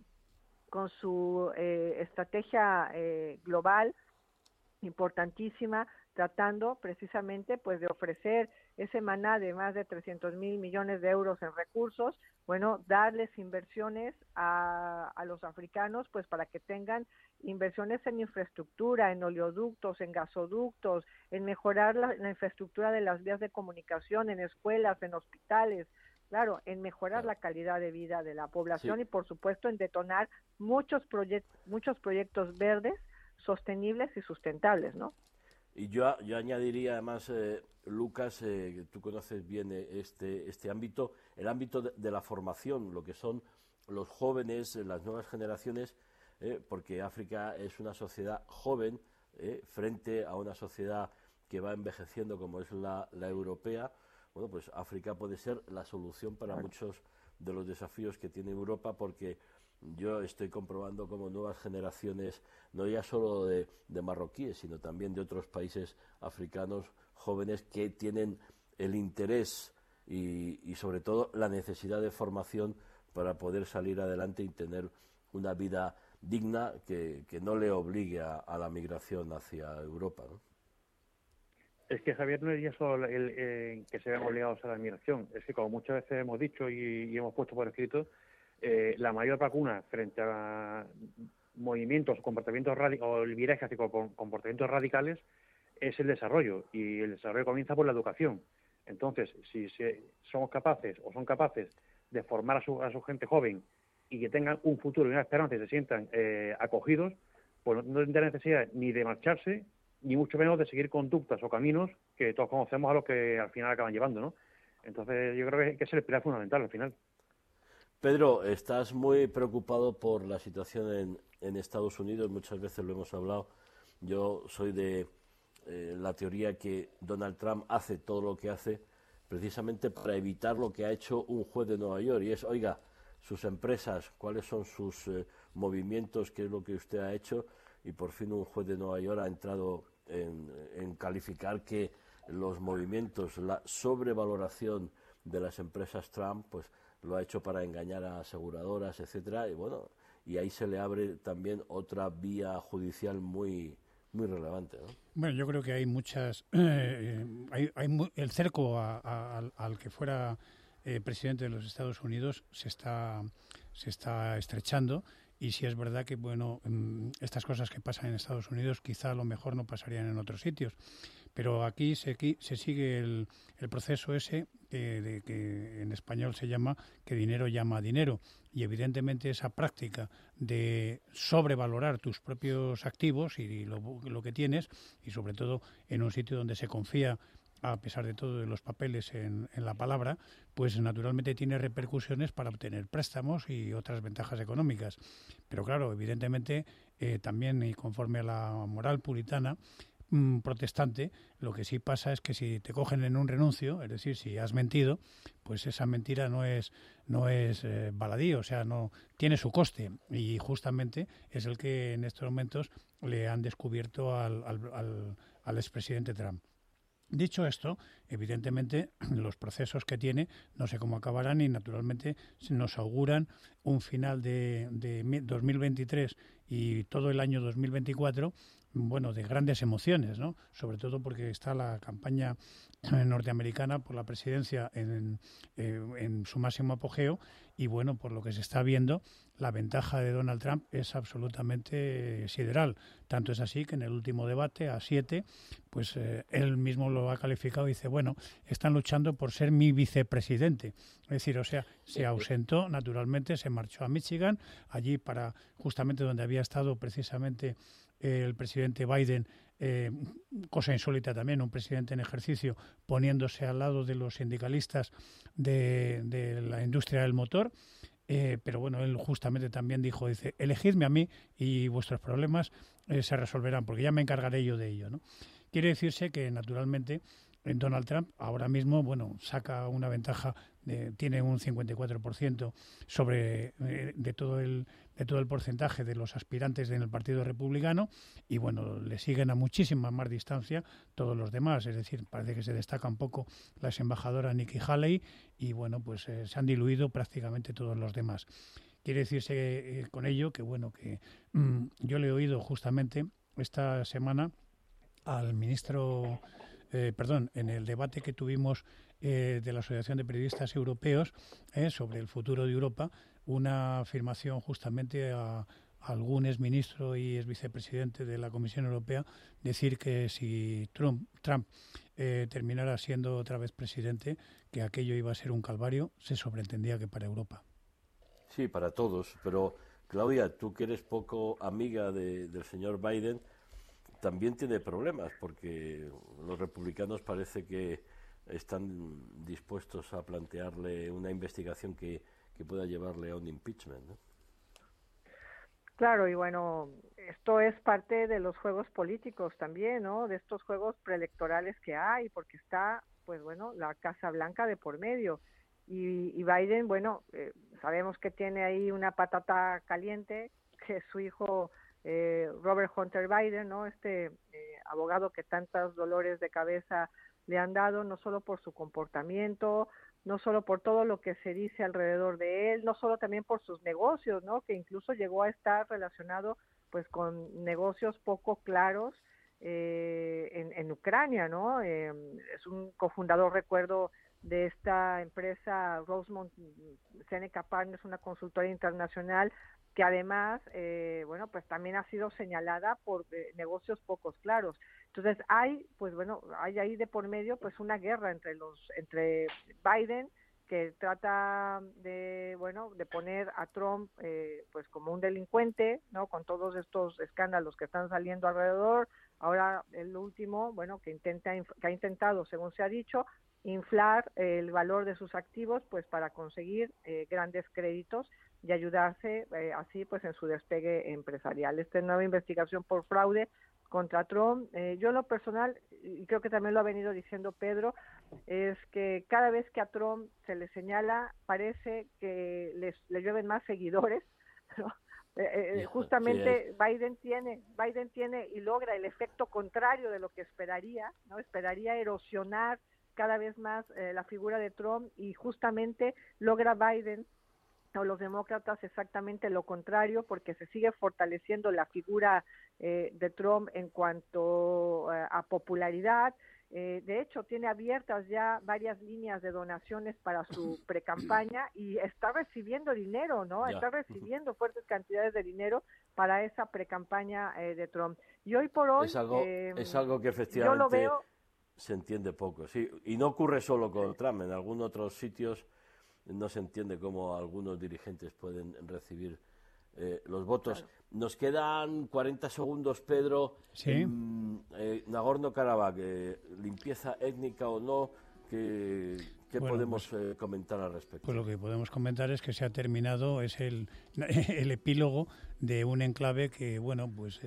con su eh, estrategia eh, global importantísima tratando precisamente pues de ofrecer ese maná de más de 300 mil millones de euros en recursos, bueno, darles inversiones a, a, los africanos pues para que tengan inversiones en infraestructura, en oleoductos, en gasoductos, en mejorar la, infraestructura de las vías de comunicación, en escuelas, en hospitales, claro, en mejorar la calidad de vida de la población y por supuesto en detonar muchos proyectos, muchos proyectos verdes, sostenibles y sustentables, ¿no? Y yo, yo añadiría además, eh, Lucas, eh, que tú conoces bien eh, este, este ámbito, el ámbito de, la formación, lo que son los jóvenes, las nuevas generaciones, porque África es una sociedad joven frente a una sociedad que va envejeciendo como es la, la europea. Bueno, pues África puede ser la solución para muchos de los desafíos que tiene Europa porque yo estoy comprobando como nuevas generaciones, no ya solo de, marroquíes, sino también de otros países africanos jóvenes que tienen el interés y, sobre todo la necesidad de formación para poder salir adelante y tener una vida digna que, no le obligue a, la migración hacia Europa. Es que Javier no es ya solo el, que se vean obligados a la migración, es que como muchas veces hemos dicho y hemos puesto por escrito, eh, la mayor vacuna frente a movimientos comportamientos o el viraje hacia comportamientos radicales es el desarrollo y el desarrollo comienza por la educación. Entonces, si somos capaces o son capaces de formar a su, a su gente joven y que tengan un futuro y una esperanza y se sientan eh, acogidos, pues no tendrán necesidad ni de marcharse, ni mucho menos de seguir conductas o caminos que todos conocemos a los que al final acaban llevando, ¿no? Entonces, yo creo que es el pilar fundamental al final. Pedro, estás muy preocupado por la situación en, Estados Unidos, muchas veces lo hemos hablado. Yo soy de eh, la teoría que Donald Trump hace todo lo que hace precisamente para evitar lo que ha hecho un juez de Nueva York, y es, oiga, sus empresas, cuáles son sus eh, movimientos, qué es lo que usted ha hecho, y por fin un juez de Nueva York ha entrado en, calificar que los movimientos, la sobrevaloración de las empresas Trump, pues lo ha hecho para engañar a aseguradoras, etcétera, y bueno, y ahí se le abre también otra vía judicial muy muy relevante. Bueno, yo creo que hay muchas, eh, hay, el cerco al que fuera eh, presidente de los Estados Unidos se está se está estrechando y si es verdad que bueno mm, estas cosas que pasan en Estados Unidos quizá a lo mejor no pasarían en otros sitios. Pero aquí se, se sigue el, el proceso ese de que en español se llama que dinero llama a dinero. Y evidentemente esa práctica de sobrevalorar tus propios activos y lo, lo que tienes y sobre todo en un sitio donde se confía a pesar de todo de los papeles en, en, la palabra, pues naturalmente tiene repercusiones para obtener préstamos y otras ventajas económicas. Pero claro, evidentemente eh, también y conforme a la moral puritana, Mm, protestante, lo que sí pasa es que si te cogen en un renuncio, es decir, si has mentido, pues esa mentira no es no es eh, baladí, o sea, no tiene su coste y justamente es el que en estos momentos le han descubierto al, al, al expresidente Trump. Dicho esto, evidentemente los procesos que tiene no sé cómo acabarán y naturalmente nos auguran un final de, de 2023 y todo el año 2024 bueno, de grandes emociones, ¿no? Sobre todo porque está la campaña norteamericana por la presidencia en, eh, en, su máximo apogeo y bueno, por lo que se está viendo, la ventaja de Donald Trump es absolutamente sideral. Tanto es así que en el último debate, a siete, pues eh, él mismo lo ha calificado y dice, bueno, están luchando por ser mi vicepresidente. Es decir, o sea, se ausentó, naturalmente, se marchó a Michigan, allí para justamente donde había estado precisamente el presidente Biden, eh, cosa insólita también, un presidente en ejercicio poniéndose al lado de los sindicalistas de, la industria del motor. Eh, pero bueno, él justamente también dijo, dice, elegidme a mí y vuestros problemas eh, se resolverán, porque ya me encargaré yo de ello. ¿no? Quiere decirse que, naturalmente, Donald Trump ahora mismo, bueno, saca una ventaja, tiene un 54% sobre eh, de todo el de todo el porcentaje de los aspirantes en el Partido Republicano y bueno, le siguen a muchísima más distancia todos los demás, es decir, parece que se destaca un poco la embajadora Nikki Haley y bueno, pues eh, se han diluido prácticamente todos los demás. Quiere decirse eh, con ello que bueno, que mm, yo le he oído justamente esta semana al ministro eh, perdón, en el debate que tuvimos eh, de la Asociación de Periodistas Europeos eh, sobre el futuro de Europa, una afirmación justamente a, algún exministro y es vicepresidente de la Comisión Europea decir que si Trump, Trump eh, terminara siendo otra vez presidente, que aquello iba a ser un calvario, se sobreentendía que para Europa. Sí, para todos, pero Claudia, tú que eres poco amiga del señor Biden, también tiene problemas, porque los republicanos parece que están dispuestos a plantearle una investigación que, que pueda llevarle a un impeachment. Claro, y bueno, esto es parte de los juegos políticos también, ¿no? De estos juegos preelectorales que hay, porque está, pues bueno, la Casa Blanca de por medio. Y, Biden, bueno, eh, sabemos que tiene ahí una patata caliente, que su hijo eh, Robert Hunter Biden, ¿no? Este eh, abogado que tantos dolores de cabeza le han dado, no solo por su comportamiento, no solo por todo lo que se dice alrededor de él, no solo también por sus negocios, ¿no? Que incluso llegó a estar relacionado pues con negocios poco claros eh, en, Ucrania, ¿no? Eh, es un cofundador, recuerdo, de esta empresa Rosemont Seneca Partners, una consultora internacional que además, eh, bueno, pues también ha sido señalada por eh, negocios pocos claros. Entonces hay, pues bueno, hay ahí de por medio pues una guerra entre los, entre Biden que trata de, bueno, de poner a Trump eh, pues como un delincuente, ¿no? Con todos estos escándalos que están saliendo alrededor. Ahora el último, bueno, que intenta, que ha intentado, según se ha dicho, inflar el valor de sus activos, pues para conseguir eh, grandes créditos y ayudarse eh, así, pues en su despegue empresarial. Esta nueva investigación por fraude contra Trump. Eh, yo en lo personal, y creo que también lo ha venido diciendo Pedro, es que cada vez que a Trump se le señala, parece que les, le llueven más seguidores. Eh, eh, justamente Biden tiene, Biden tiene y logra el efecto contrario de lo que esperaría, ¿no? Esperaría erosionar cada vez más la figura de Trump y justamente logra Biden o los demócratas exactamente lo contrario, porque se sigue fortaleciendo la figura eh, de Trump en cuanto eh, a popularidad. Eh, de hecho, tiene abiertas ya varias líneas de donaciones para su precampaña y está recibiendo dinero, ¿no? Está recibiendo fuertes cantidades de dinero para esa precampaña de Trump. Y hoy por hoy... Es algo, es algo que efectivamente se entiende poco, sí. Y no ocurre solo con Trump, en algunos otros sitios no se entiende cómo algunos dirigentes pueden recibir eh, los votos. Nos quedan 40 segundos, Pedro. Sí. Eh, Nagorno-Karabaj, eh, limpieza étnica o no, ¿qué, podemos pues comentar al respecto? Pues lo que podemos comentar es que se ha terminado, es el, el epílogo de un enclave que, bueno, pues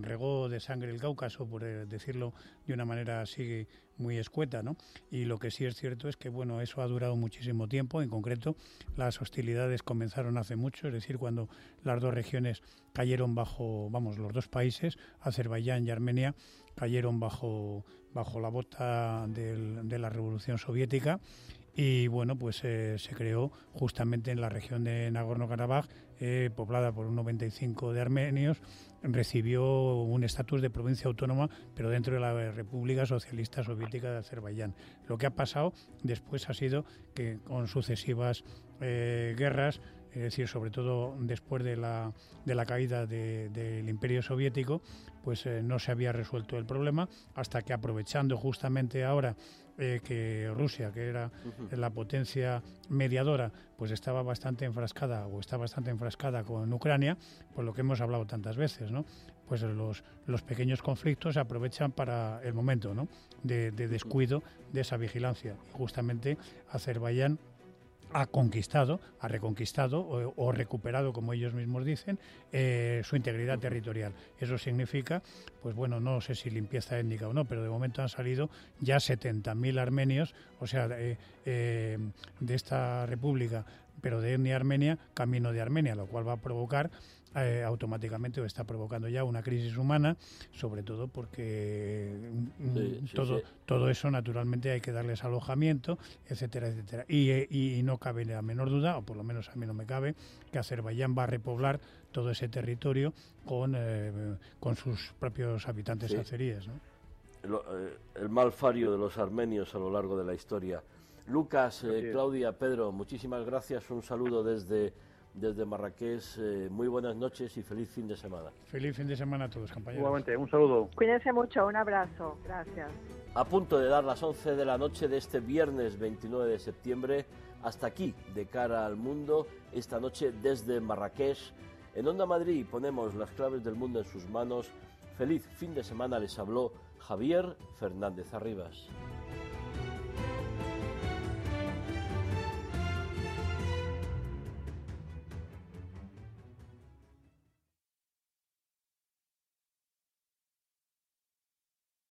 regó de sangre el Cáucaso, por decirlo de una manera así muy escueta, ¿no? Y lo que sí es cierto es que, bueno, eso ha durado muchísimo tiempo. En concreto, las hostilidades comenzaron hace mucho, es decir, cuando las dos regiones cayeron bajo, vamos, los dos países, Azerbaiyán y Armenia, cayeron bajo, bajo la bota de la Revolución Soviética y bueno, pues eh, se creó justamente en la región de Nagorno-Karabaj, eh, poblada por un 95 de armenios, recibió un estatus de provincia autónoma, pero dentro de la República Socialista Soviética de Azerbaiyán. Lo que ha pasado después ha sido que con sucesivas eh, guerras, es decir, sobre todo después de la, de la caída del Imperio Soviético, pues no se había resuelto el problema, hasta que aprovechando justamente ahora eh, que Rusia, que era la potencia mediadora, pues estaba bastante enfrascada o está bastante enfrascada con Ucrania, por lo que hemos hablado tantas veces, ¿no? Pues los, los pequeños conflictos se aprovechan para el momento, ¿no? De, de descuido de esa vigilancia. Justamente Azerbaiyán ha conquistado, ha reconquistado o, recuperado, como ellos mismos dicen, eh, su integridad territorial. Eso significa, pues bueno, no sé si limpieza étnica o no, pero de momento han salido ya 70.000 armenios, o sea, eh, de esta república, pero de etnia armenia, camino de Armenia, lo cual va a provocar eh, automáticamente está provocando ya una crisis humana, sobre todo porque mm, todo, todo eso naturalmente hay que darles alojamiento, etcétera, etcétera. Y, no cabe la menor duda, o por lo menos a mí no me cabe, que Azerbaiyán va a repoblar todo ese territorio con, eh, con sus propios habitantes azeríes. Eh, el, mal fario de los armenios a lo largo de la historia. Lucas, Claudia, Pedro, muchísimas gracias. Un saludo desde desde Marrakech, eh, muy buenas noches y feliz fin de semana. Feliz fin de semana a todos, compañeros. Igualmente, un saludo. Cuídense mucho, un abrazo. Gracias. A punto de dar las 11 de la noche de este viernes 29 de septiembre, hasta aquí, de cara al mundo, esta noche desde Marrakech. En Onda Madrid ponemos las claves del mundo en sus manos. Feliz fin de semana les habló Javier Fernández Arribas.